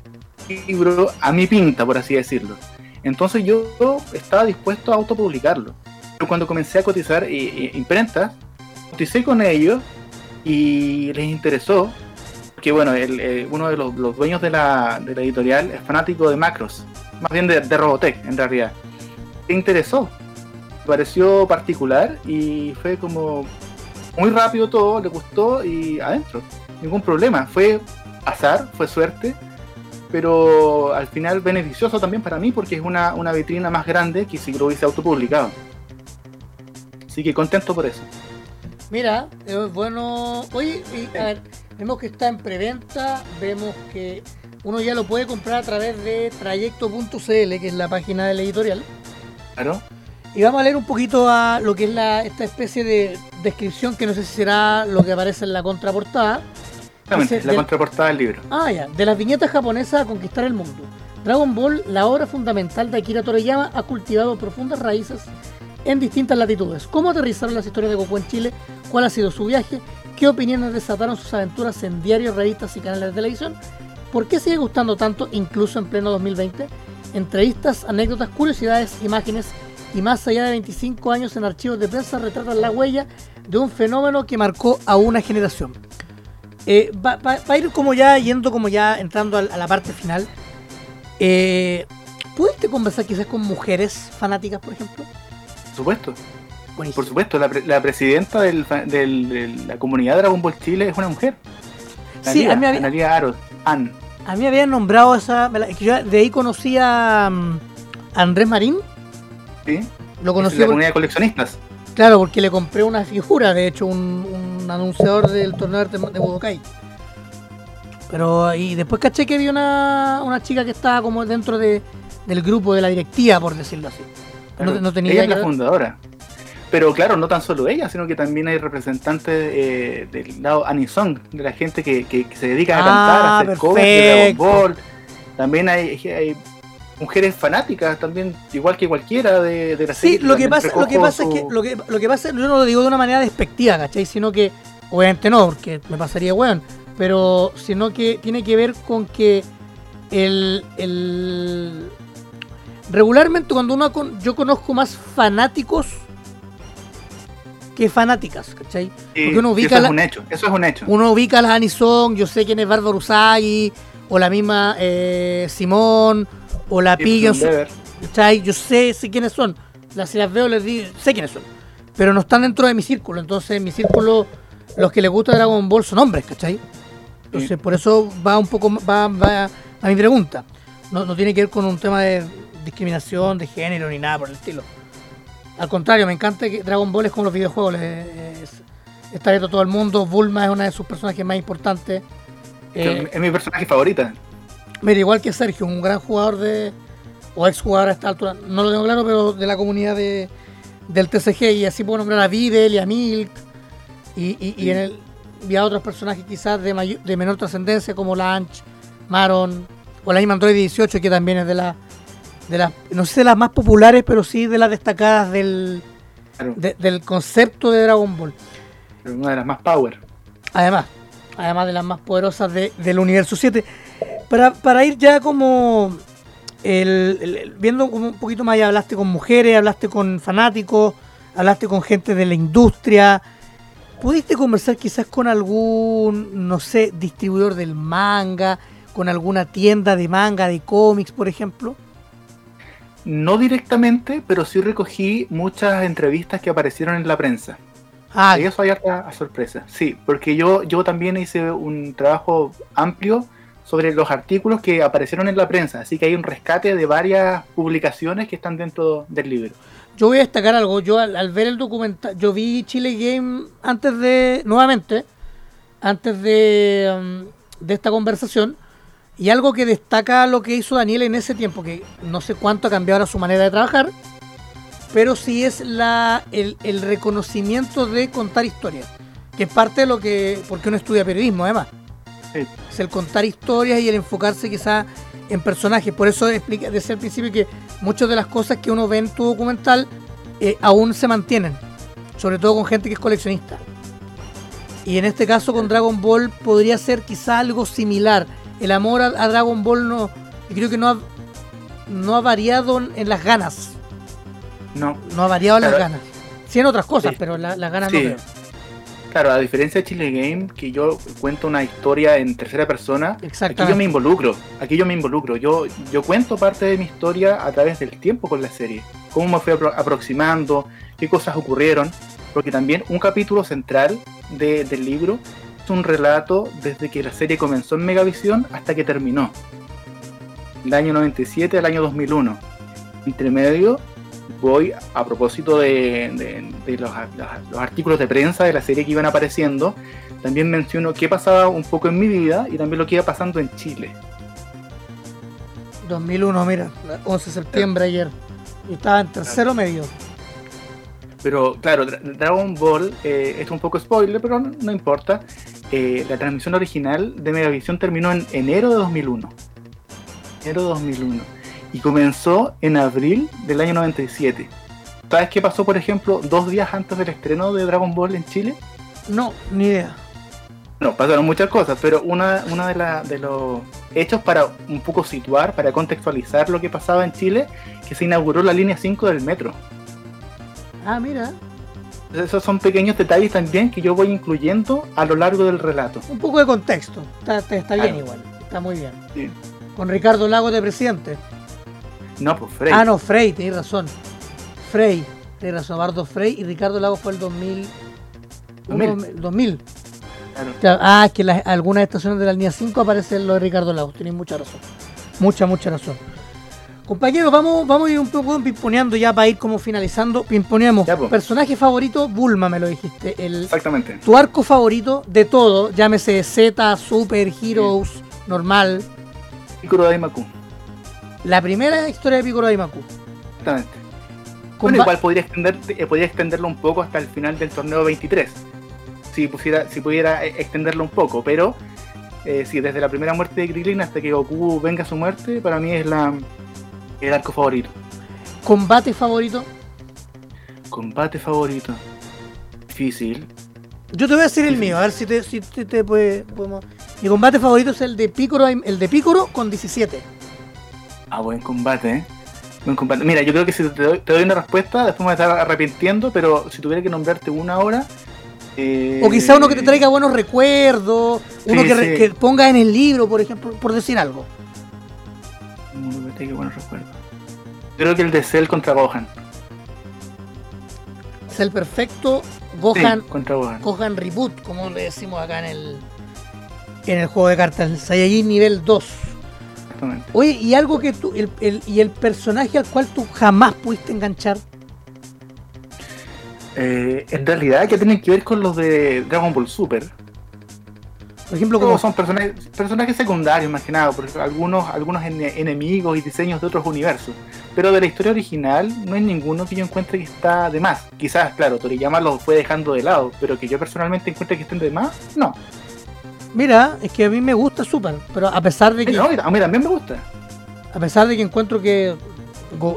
D: libro a mi pinta, por así decirlo. Entonces yo estaba dispuesto a autopublicarlo. Pero cuando comencé a cotizar eh, eh, imprentas, coticé con ellos y les interesó, que bueno, el, eh, uno de los, los dueños de la, de la editorial es fanático de Macros, más bien de, de Robotech en realidad. Le interesó, pareció particular y fue como muy rápido todo, le gustó y adentro, ningún problema. Fue azar, fue suerte, pero al final beneficioso también para mí porque es una, una vitrina más grande que si lo hubiese autopublicado. Así que contento por eso.
A: Mira, es bueno. Oye, y, a ver, vemos que está en preventa, vemos que uno ya lo puede comprar a través de trayecto.cl, que es la página de la editorial.
D: Claro.
A: Y vamos a leer un poquito a lo que es la, esta especie de descripción, que no sé si será lo que aparece en la contraportada.
D: Exactamente, la contraportada del libro.
A: Ah, ya, de las viñetas japonesas a conquistar el mundo. Dragon Ball, la obra fundamental de Akira Toriyama, ha cultivado profundas raíces en distintas latitudes. ¿Cómo aterrizaron las historias de Goku en Chile? ¿Cuál ha sido su viaje? ¿Qué opiniones desataron sus aventuras en diarios, revistas y canales de televisión? ¿Por qué sigue gustando tanto, incluso en pleno 2020? Entrevistas, anécdotas, curiosidades, imágenes y más allá de 25 años en archivos de prensa retratan la huella de un fenómeno que marcó a una generación. Eh, va, va- va a ir como ya yendo como ya entrando a, la parte final. Eh, ¿Pudiste conversar quizás con mujeres fanáticas, por ejemplo?
D: Por supuesto.
A: Buenísimo.
D: Por supuesto, la, pre- la presidenta del fa- del- de la comunidad Dragon Ball Chile es una mujer.
A: Sí, a mí, había-
D: Analia Aros, Ann.
A: A mí me habían nombrado esa. yo de ahí conocí a mm, Andrés Marín.
D: ¿sí?
A: Lo
D: Es
A: conocí,
D: la
A: por-
D: comunidad de coleccionistas.
A: claro, porque le compré una figura, de hecho, un, un anunciador del torneo de, de Budokai. Pero y después caché que había una, una chica que estaba como dentro de, del grupo de la directiva, por decirlo así. No, tenía
D: ella es la fundadora. Pero claro, no tan solo ella, sino que también hay representantes eh, del lado Anisong, de la gente que, que- que se dedica a
A: Ah,
D: cantar, a hacer covers de Dragon. Ball. También hay, hay mujeres fanáticas, también igual que cualquiera de, de la
A: Sí,
D: serie,
A: lo que pasa, lo que pasa es que lo que lo que pasa, yo no lo digo de una manera despectiva, ¿cachai? Sino que, obviamente no, porque me pasaría weón, pero sino que tiene que ver con que el, el regularmente cuando uno con, yo conozco más fanáticos que fanáticas, ¿cachai?
D: Sí,
A: porque uno ubica
D: eso
A: la-
D: es un hecho, eso es un hecho.
A: Uno ubica a las Anisong, yo sé quién es Bárbaro Usagi, o la misma eh, Simón, o la Pillo,
D: pues, deber.
A: ¿Cachai? Yo sé, sé quiénes son. Las, si las veo, les digo, sé quiénes son. Pero no están dentro de mi círculo. Entonces, en mi círculo, los que les gusta Dragon Ball son hombres, ¿cachai? Entonces,
D: Sí.
A: por eso va un poco va, va a mi pregunta. No, no tiene que ver con un tema de discriminación, de género, ni nada por el estilo. Al contrario, me encanta que Dragon Ball es como los videojuegos. es- está abierto a todo el mundo. Bulma es una de sus personajes más importantes. Eh,
D: es mi personaje favorita.
A: Mira, igual que Sergio, un gran jugador de. o ex jugador a esta altura, no lo tengo claro, pero de la comunidad de, del TCG. Y así puedo nombrar a Videl y a Milk. Y, y, en el, y a otros personajes quizás de, mayor- de menor trascendencia, como Lanch, Maron, o la misma Android 18, que también es de las. De las no sé de las más populares, pero sí de las destacadas del,
D: Claro,
A: de- del concepto de Dragon Ball.
D: pero una de las más power.
A: Además, además de las más poderosas de- del universo 7. Para, para ir ya como el- viendo como un poquito más, ya hablaste con mujeres, hablaste con fanáticos, hablaste con gente de la industria. ¿Pudiste conversar quizás con algún, no sé, distribuidor del manga, con alguna tienda de manga, de cómics, por ejemplo?
D: No directamente, pero sí recogí muchas entrevistas que aparecieron en la prensa.
A: Ah,
D: Y eso hay harta sorpresa. Sí, porque yo, yo también hice un trabajo amplio sobre los artículos que aparecieron en la prensa, así que hay un rescate de varias publicaciones que están dentro del libro.
A: Yo voy a destacar algo. Yo al, al ver el documental, yo vi Chile Game antes de, nuevamente, antes de, um, de esta conversación. Y algo que destaca lo que hizo Daniel en ese tiempo, que no sé cuánto ha cambiado ahora su manera de trabajar, pero sí es la, el, el reconocimiento de contar historias, que es parte de lo que, porque uno estudia periodismo además.
D: Sí.
A: Es el contar historias y el enfocarse quizá en personajes. Por eso explica desde el principio que muchas de las cosas que uno ve en tu documental eh, aún se mantienen, sobre todo con gente que es coleccionista. Y en este caso con Dragon Ball podría ser quizá algo similar. El amor a, a Dragon Ball no, creo que no ha, no ha variado en- las ganas.
D: No,
A: No ha variado en las
D: Claro.
A: ganas. Sí en otras cosas,
D: Sí.
A: pero la- las ganas
D: Sí.
A: no creo.
D: claro, a diferencia de Chile Game, que yo cuento una historia en tercera persona, aquí yo me involucro, aquí yo me involucro, yo, yo cuento parte de mi historia a través del tiempo con la serie, cómo me fui apro- aproximando, qué cosas ocurrieron, porque también un capítulo central de- del libro un relato desde que la serie comenzó en Megavisión hasta que terminó, del año 97 al año 2001. Entre medio voy a propósito de, de- de los, los- los artículos de prensa de la serie que iban apareciendo, también menciono qué pasaba un poco en mi vida y también lo que iba pasando en Chile.
A: 2001, mira, 11 de septiembre ayer. Y estaba en tercero medio.
D: Pero claro, Dra- Dragon Ball, eh, es un poco spoiler, pero no, no importa. Eh, la transmisión original de Megavisión terminó en enero de 2001. Enero de 2001. Y comenzó en abril del año 97. ¿Sabes qué pasó, por ejemplo, dos días antes del estreno de Dragon Ball en Chile?
A: No, ni idea.
D: No, pasaron muchas cosas, pero una, una de, la- de los hechos para un poco situar, para contextualizar lo que pasaba en Chile, que se inauguró la línea 5 del metro.
A: Ah, mira,
D: Esos son pequeños detalles también que yo voy incluyendo a lo largo del relato.
A: un poco de contexto. Está, está- está bien igual, está muy bien.
D: Sí.
A: Con Ricardo Lagos de presidente.
D: No, pues Frey.
A: Ah, no, Frey, tenés razón. Frey, tenés razón, Bardo Frey y Ricardo Lagos fue el 2000.
D: 2000.
A: uno- 2000.
D: Claro.
A: Ah, es que las- algunas estaciones de la línea 5 aparece lo de Ricardo Lagos, tenéis mucha razón. Mucha, mucha razón. Compañeros, vamos, vamos a ir un poco pimponeando ya para ir como finalizando. Pimponeamos.
D: Ya.
A: Personaje favorito, Bulma me lo dijiste. El,
D: Exactamente.
A: tu arco favorito de todo, llámese Z, Super, Heroes, normal.
D: Piccolo Daimaku.
A: La primera historia de Piccolo Daimaku.
D: Exactamente.
A: Con
D: Bueno, igual podría, extender, eh, podría extenderlo un poco hasta el final del torneo 23. Si, pusiera, si pudiera eh, extenderlo un poco, pero eh, sí, desde la primera muerte de Krillin hasta que Goku venga a su muerte, para mí es la, el arco favorito.
A: combate favorito.
D: Combate favorito. Difícil.
A: Yo te voy a decir el mío, a ver si te, si te, te puede- podemos. Mi combate favorito es el de Piccolo, el de Piccolo con 17.
D: Ah, buen combate, ¿eh? Buen combate. Mira, yo creo que si te doy, te doy una respuesta, después me voy a estar arrepintiendo, pero si tuviera que nombrarte una ahora... eh,
A: O quizá uno que te traiga buenos recuerdos, uno
D: Sí,
A: que,
D: sí.
A: que ponga en el libro, por ejemplo, por decir algo.
D: Traiga buenos recuerdos. Creo que el de Cell contra Gohan.
A: El perfecto Gohan,
D: Sí, contra Gohan.
A: Gohan Reboot, como le decimos acá en el en el juego de cartas, el Saiyajin nivel 2.
D: Exactamente.
A: Oye, y algo que tú, el, el- y el personaje al cual tú jamás pudiste enganchar.
D: Eh, en realidad, que tienen que ver con los de Dragon Ball Super.
A: Por ejemplo, como
D: son personajes, personajes secundarios más que nada, porque algunos, algunos ene- enemigos y diseños de otros universos. Pero de la historia original no hay ninguno que yo encuentre que está de más. Quizás, claro, Toriyama los fue dejando de lado, pero que yo personalmente encuentre que estén de más, no.
A: Mira, es que a mí me gusta Super, pero a pesar de que
D: No, a mí también me gusta.
A: a pesar de que encuentro que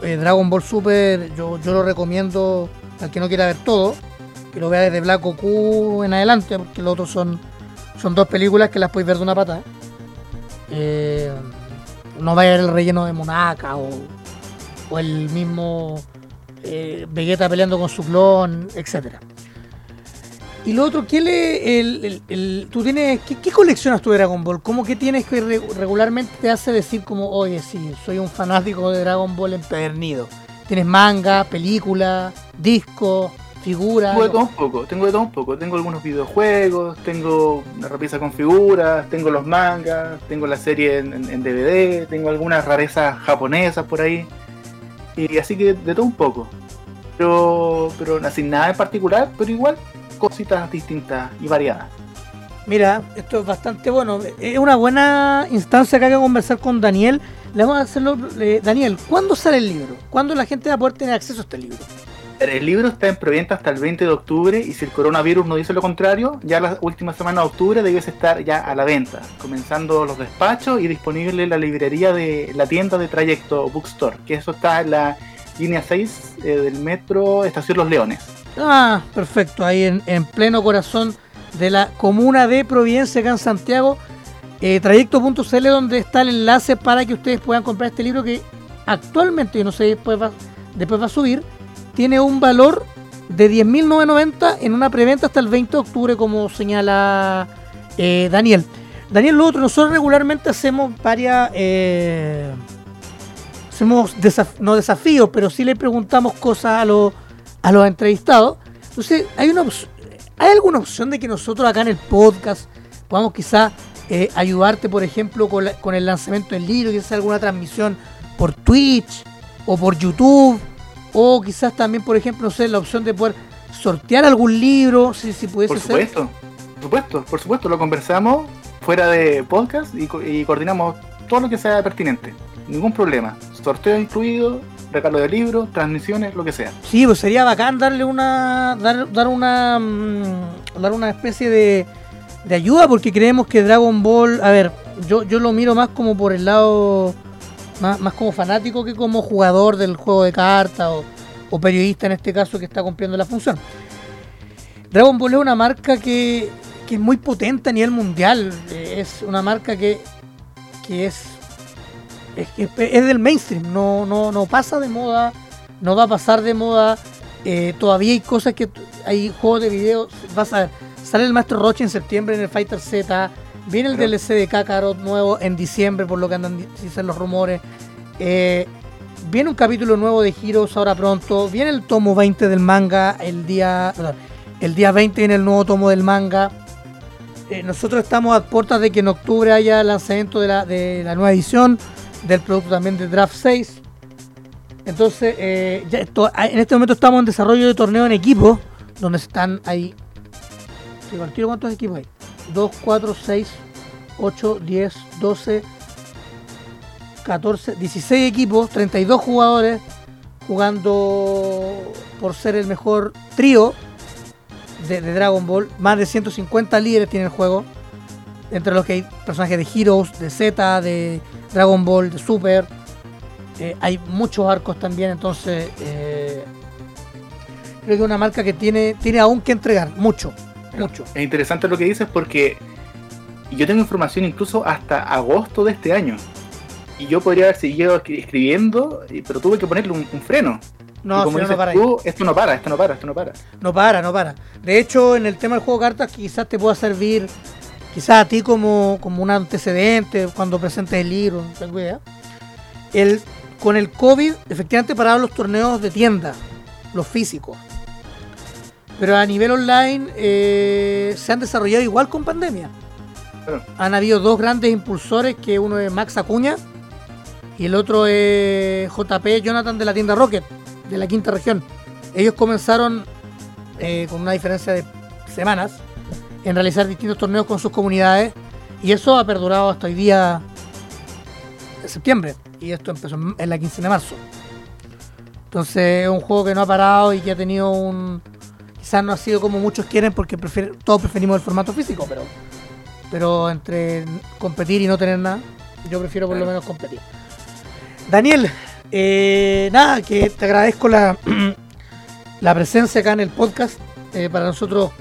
A: eh, Dragon Ball Super yo, yo lo recomiendo al que no quiera ver todo, que lo vea desde Black Goku en adelante, porque los otros son, son dos películas que las podéis ver de una pata. Eh, no vaya a ver el relleno de Monaca o, o el mismo eh, Vegeta peleando con su clon, etcétera. Y lo otro, ¿qué le, el, el- tú tienes, qué, coleccionas tú de Dragon Ball? ¿Cómo que tienes que re- regularmente te hace decir como, oye, sí, soy un fanático de Dragon Ball empedernido? ¿Tienes manga, película, disco, figura?
D: Tengo de todo un poco, tengo de todo un poco. Tengo algunos videojuegos, tengo una repisa con figuras, tengo los mangas, tengo la serie en, en- en DVD, tengo algunas rarezas japonesas por ahí. Y así que de todo un poco. Pero, pero así nada en particular, pero igual cositas distintas y variadas.
A: Mira, esto es bastante bueno. Es una buena instancia que hay que conversar con Daniel. Le vamos a hacerlo. eh, Daniel, ¿cuándo sale el libro? ¿Cuándo la gente va a poder tener acceso a este libro?
D: El libro está en preventa hasta el 20 de octubre y si el coronavirus no dice lo contrario, ya la última semana de octubre debes estar ya a la venta, comenzando los despachos y disponible en la librería de la tienda de Trayecto Bookstore, que eso está en la línea 6 eh, del metro Estación Los Leones.
A: Ah, perfecto. Ahí en, en pleno corazón de la comuna de Providencia, acá en Santiago. Eh, trayecto.cl, donde está el enlace para que ustedes puedan comprar este libro que actualmente, yo no sé, después va, después va a subir. Tiene un valor de 10.990 en una preventa hasta el 20 de octubre, como señala eh, Daniel. Daniel, lo otro, nosotros regularmente hacemos varias. eh, hacemos desaf- no desafíos, pero sí le preguntamos cosas a los, a los entrevistados. Entonces, ¿hay, una, ¿hay alguna opción de que nosotros acá en el podcast podamos quizás eh, ayudarte, por ejemplo, con, la- con el lanzamiento del libro, quizás alguna transmisión por Twitch o por YouTube? O quizás también, por ejemplo, no sé, la opción de poder sortear algún libro, si, si pudiese
D: Por
A: ser.
D: supuesto, por supuesto, por supuesto, lo conversamos fuera de podcast y, y coordinamos todo lo que sea pertinente. Ningún problema. Sorteo incluido, regalo de libros, transmisiones, lo que sea.
A: Sí, pues sería bacán darle una. dar, dar una. mm, dar una especie de, de ayuda porque creemos que Dragon Ball. A ver, yo, yo lo miro más como por el lado. Más, más como fanático que como jugador del juego de cartas o, o periodista en este caso que está cumpliendo la función. Dragon Ball es una marca que, que es muy potente a nivel mundial. eh, Es una marca que, que es, es, es del mainstream, no, no, no pasa de moda, no va a pasar de moda. eh, todavía hay cosas que hay juegos de video. Vas a ver, sale el Maestro Roche en septiembre en el Fighter Z. Viene el. DLC de Kakarot nuevo en diciembre, por lo que andan di- dicen los rumores. Eh, viene un capítulo nuevo de Heroes ahora pronto. Viene el tomo 20 del manga el día. perdón, el día 20 viene el nuevo tomo del manga. Eh, nosotros estamos a puertas de que en octubre haya el lanzamiento de la, de la nueva edición del producto también de Draft 6. Entonces, eh, ya esto- en este momento estamos en desarrollo de torneo en equipo, donde están ahí. ¿Cuántos equipos hay? 2, 4, 6, 8, 10, 12, 14, 16 equipos, 32 jugadores jugando por ser el mejor trío de, de Dragon Ball. Más de 150 líderes tiene el juego. Entre los que hay personajes de Heroes, de Z, de Dragon Ball, de Super. Eh, hay muchos arcos también, entonces eh, creo que es una marca que tiene, tiene aún que entregar, mucho, mucho.
D: Es interesante lo que dices porque yo tengo información incluso hasta agosto de este año. Y yo podría haber seguido escri- escribiendo, pero tuve que ponerle un, un freno.
A: No,
D: como
A: no, para
D: tú, esto no para, esto no para, esto no para.
A: No para, no para. De hecho, en el tema del juego de cartas quizás te pueda servir, quizás a ti como, como un antecedente cuando presentes el libro, no tengo idea. El, con el COVID, efectivamente pararon los torneos de tienda, los físicos. Pero a nivel online eh, se han desarrollado igual con pandemia.
D: Claro.
A: Han habido dos grandes impulsores, que uno es Max Acuña y el otro es JP Jonathan de la tienda Rocket, de la quinta región. Ellos comenzaron eh, con una diferencia de semanas en realizar distintos torneos con sus comunidades y eso ha perdurado hasta hoy día de septiembre y esto empezó en- en la 15 de marzo. Entonces es un juego que no ha parado y que ha tenido un... Quizás no ha sido como muchos quieren porque todos preferimos el formato físico, pero, pero entre competir y no tener nada, yo prefiero por lo menos competir. Daniel, eh, nada, que te agradezco la, *clears throat* la presencia acá en el podcast. Eh, para nosotros,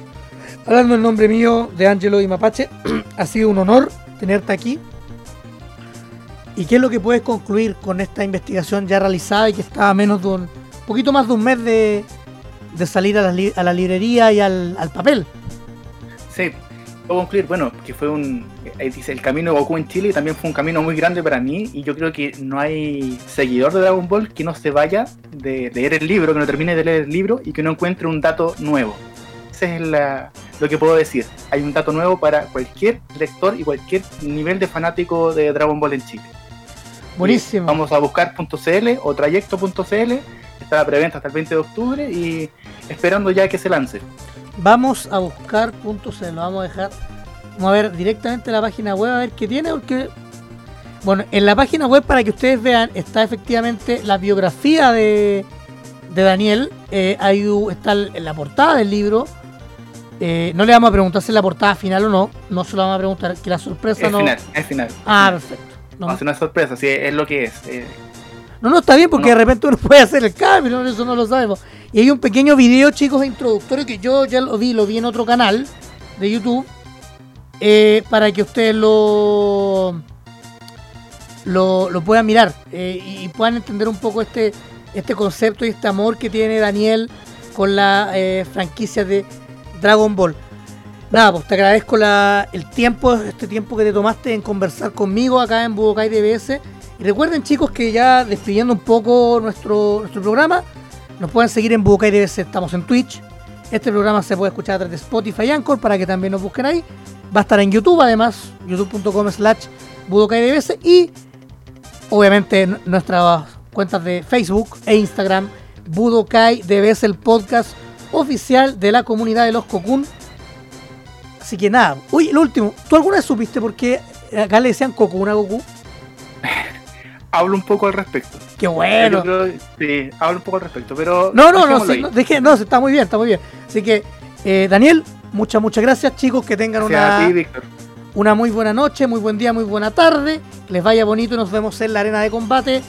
A: hablando en nombre mío de Angelo y Mapache, *clears throat* ha sido un honor tenerte aquí. ¿Y qué es lo que puedes concluir con esta investigación ya realizada y que está a menos de un poquito más de un mes de, de salir a la, li- a la librería y al, al papel?
D: Sí, puedo concluir, bueno, que fue un. eh, dice, el camino de Goku en Chile también fue un camino muy grande para mí. Y yo creo que no hay seguidor de Dragon Ball que no se vaya de leer el libro, que no termine de leer el libro y que no encuentre un dato nuevo. Ese es la- lo que puedo decir. Hay un dato nuevo para cualquier lector y cualquier nivel de fanático de Dragon Ball en Chile.
A: Buenísimo.
D: Vamos a buscar.cl o trayecto.cl. Está la preventa hasta el 20 de octubre y esperando ya que se lance.
A: Vamos a buscar puntos, se lo vamos a dejar. Vamos a ver directamente la página web a ver qué tiene, porque. Bueno, en la página web, para que ustedes vean, está efectivamente la biografía de, de Daniel. Eh, u- está la portada del libro. Eh, no le vamos a preguntar si es la portada final o no. No se lo vamos a preguntar, que la sorpresa
D: Es
A: no.
D: final, es final.
A: Ah, perfecto. No,
D: No, es una sorpresa, sí, es lo que es. eh,
A: No, no, está bien porque
D: No.
A: de repente uno *laughs* puede hacer el cambio, ¿no? eso no lo sabemos. Y hay un pequeño video, chicos, introductorio que yo ya lo vi, lo vi en otro canal de YouTube, eh, para que ustedes lo, lo, lo puedan mirar eh, y, y puedan entender un poco este, este concepto y este amor que tiene Daniel con la eh, franquicia de Dragon Ball. Nada, pues te agradezco la, el tiempo, este tiempo que te tomaste en conversar conmigo acá en Budokai DBS. Y recuerden chicos que ya despidiendo un poco nuestro, nuestro programa, nos pueden seguir en Budokai DBS, estamos en Twitch. Este programa se puede escuchar a través de Spotify y Anchor para que también nos busquen ahí. Va a estar en YouTube además, youtube.com slash DBS y obviamente en nuestras cuentas de Facebook e Instagram, Budokai DBS, el podcast oficial de la comunidad de los Cocoon. Así que nada, uy, lo último, ¿tú alguna vez supiste por qué acá le decían Cocoon a Goku? *laughs*
D: hablo un poco al respecto.
A: Qué bueno.
D: Sí, hablo un poco al respecto, pero...
A: No, no, no, sí, no, dejé, está muy bien, está muy bien. Así que, eh, Daniel, muchas, muchas gracias, chicos, que tengan una... Una muy buena noche, muy buen día, muy buena tarde. Que les vaya bonito y nos vemos en la arena de combate.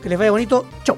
A: Que les vaya bonito. Chau.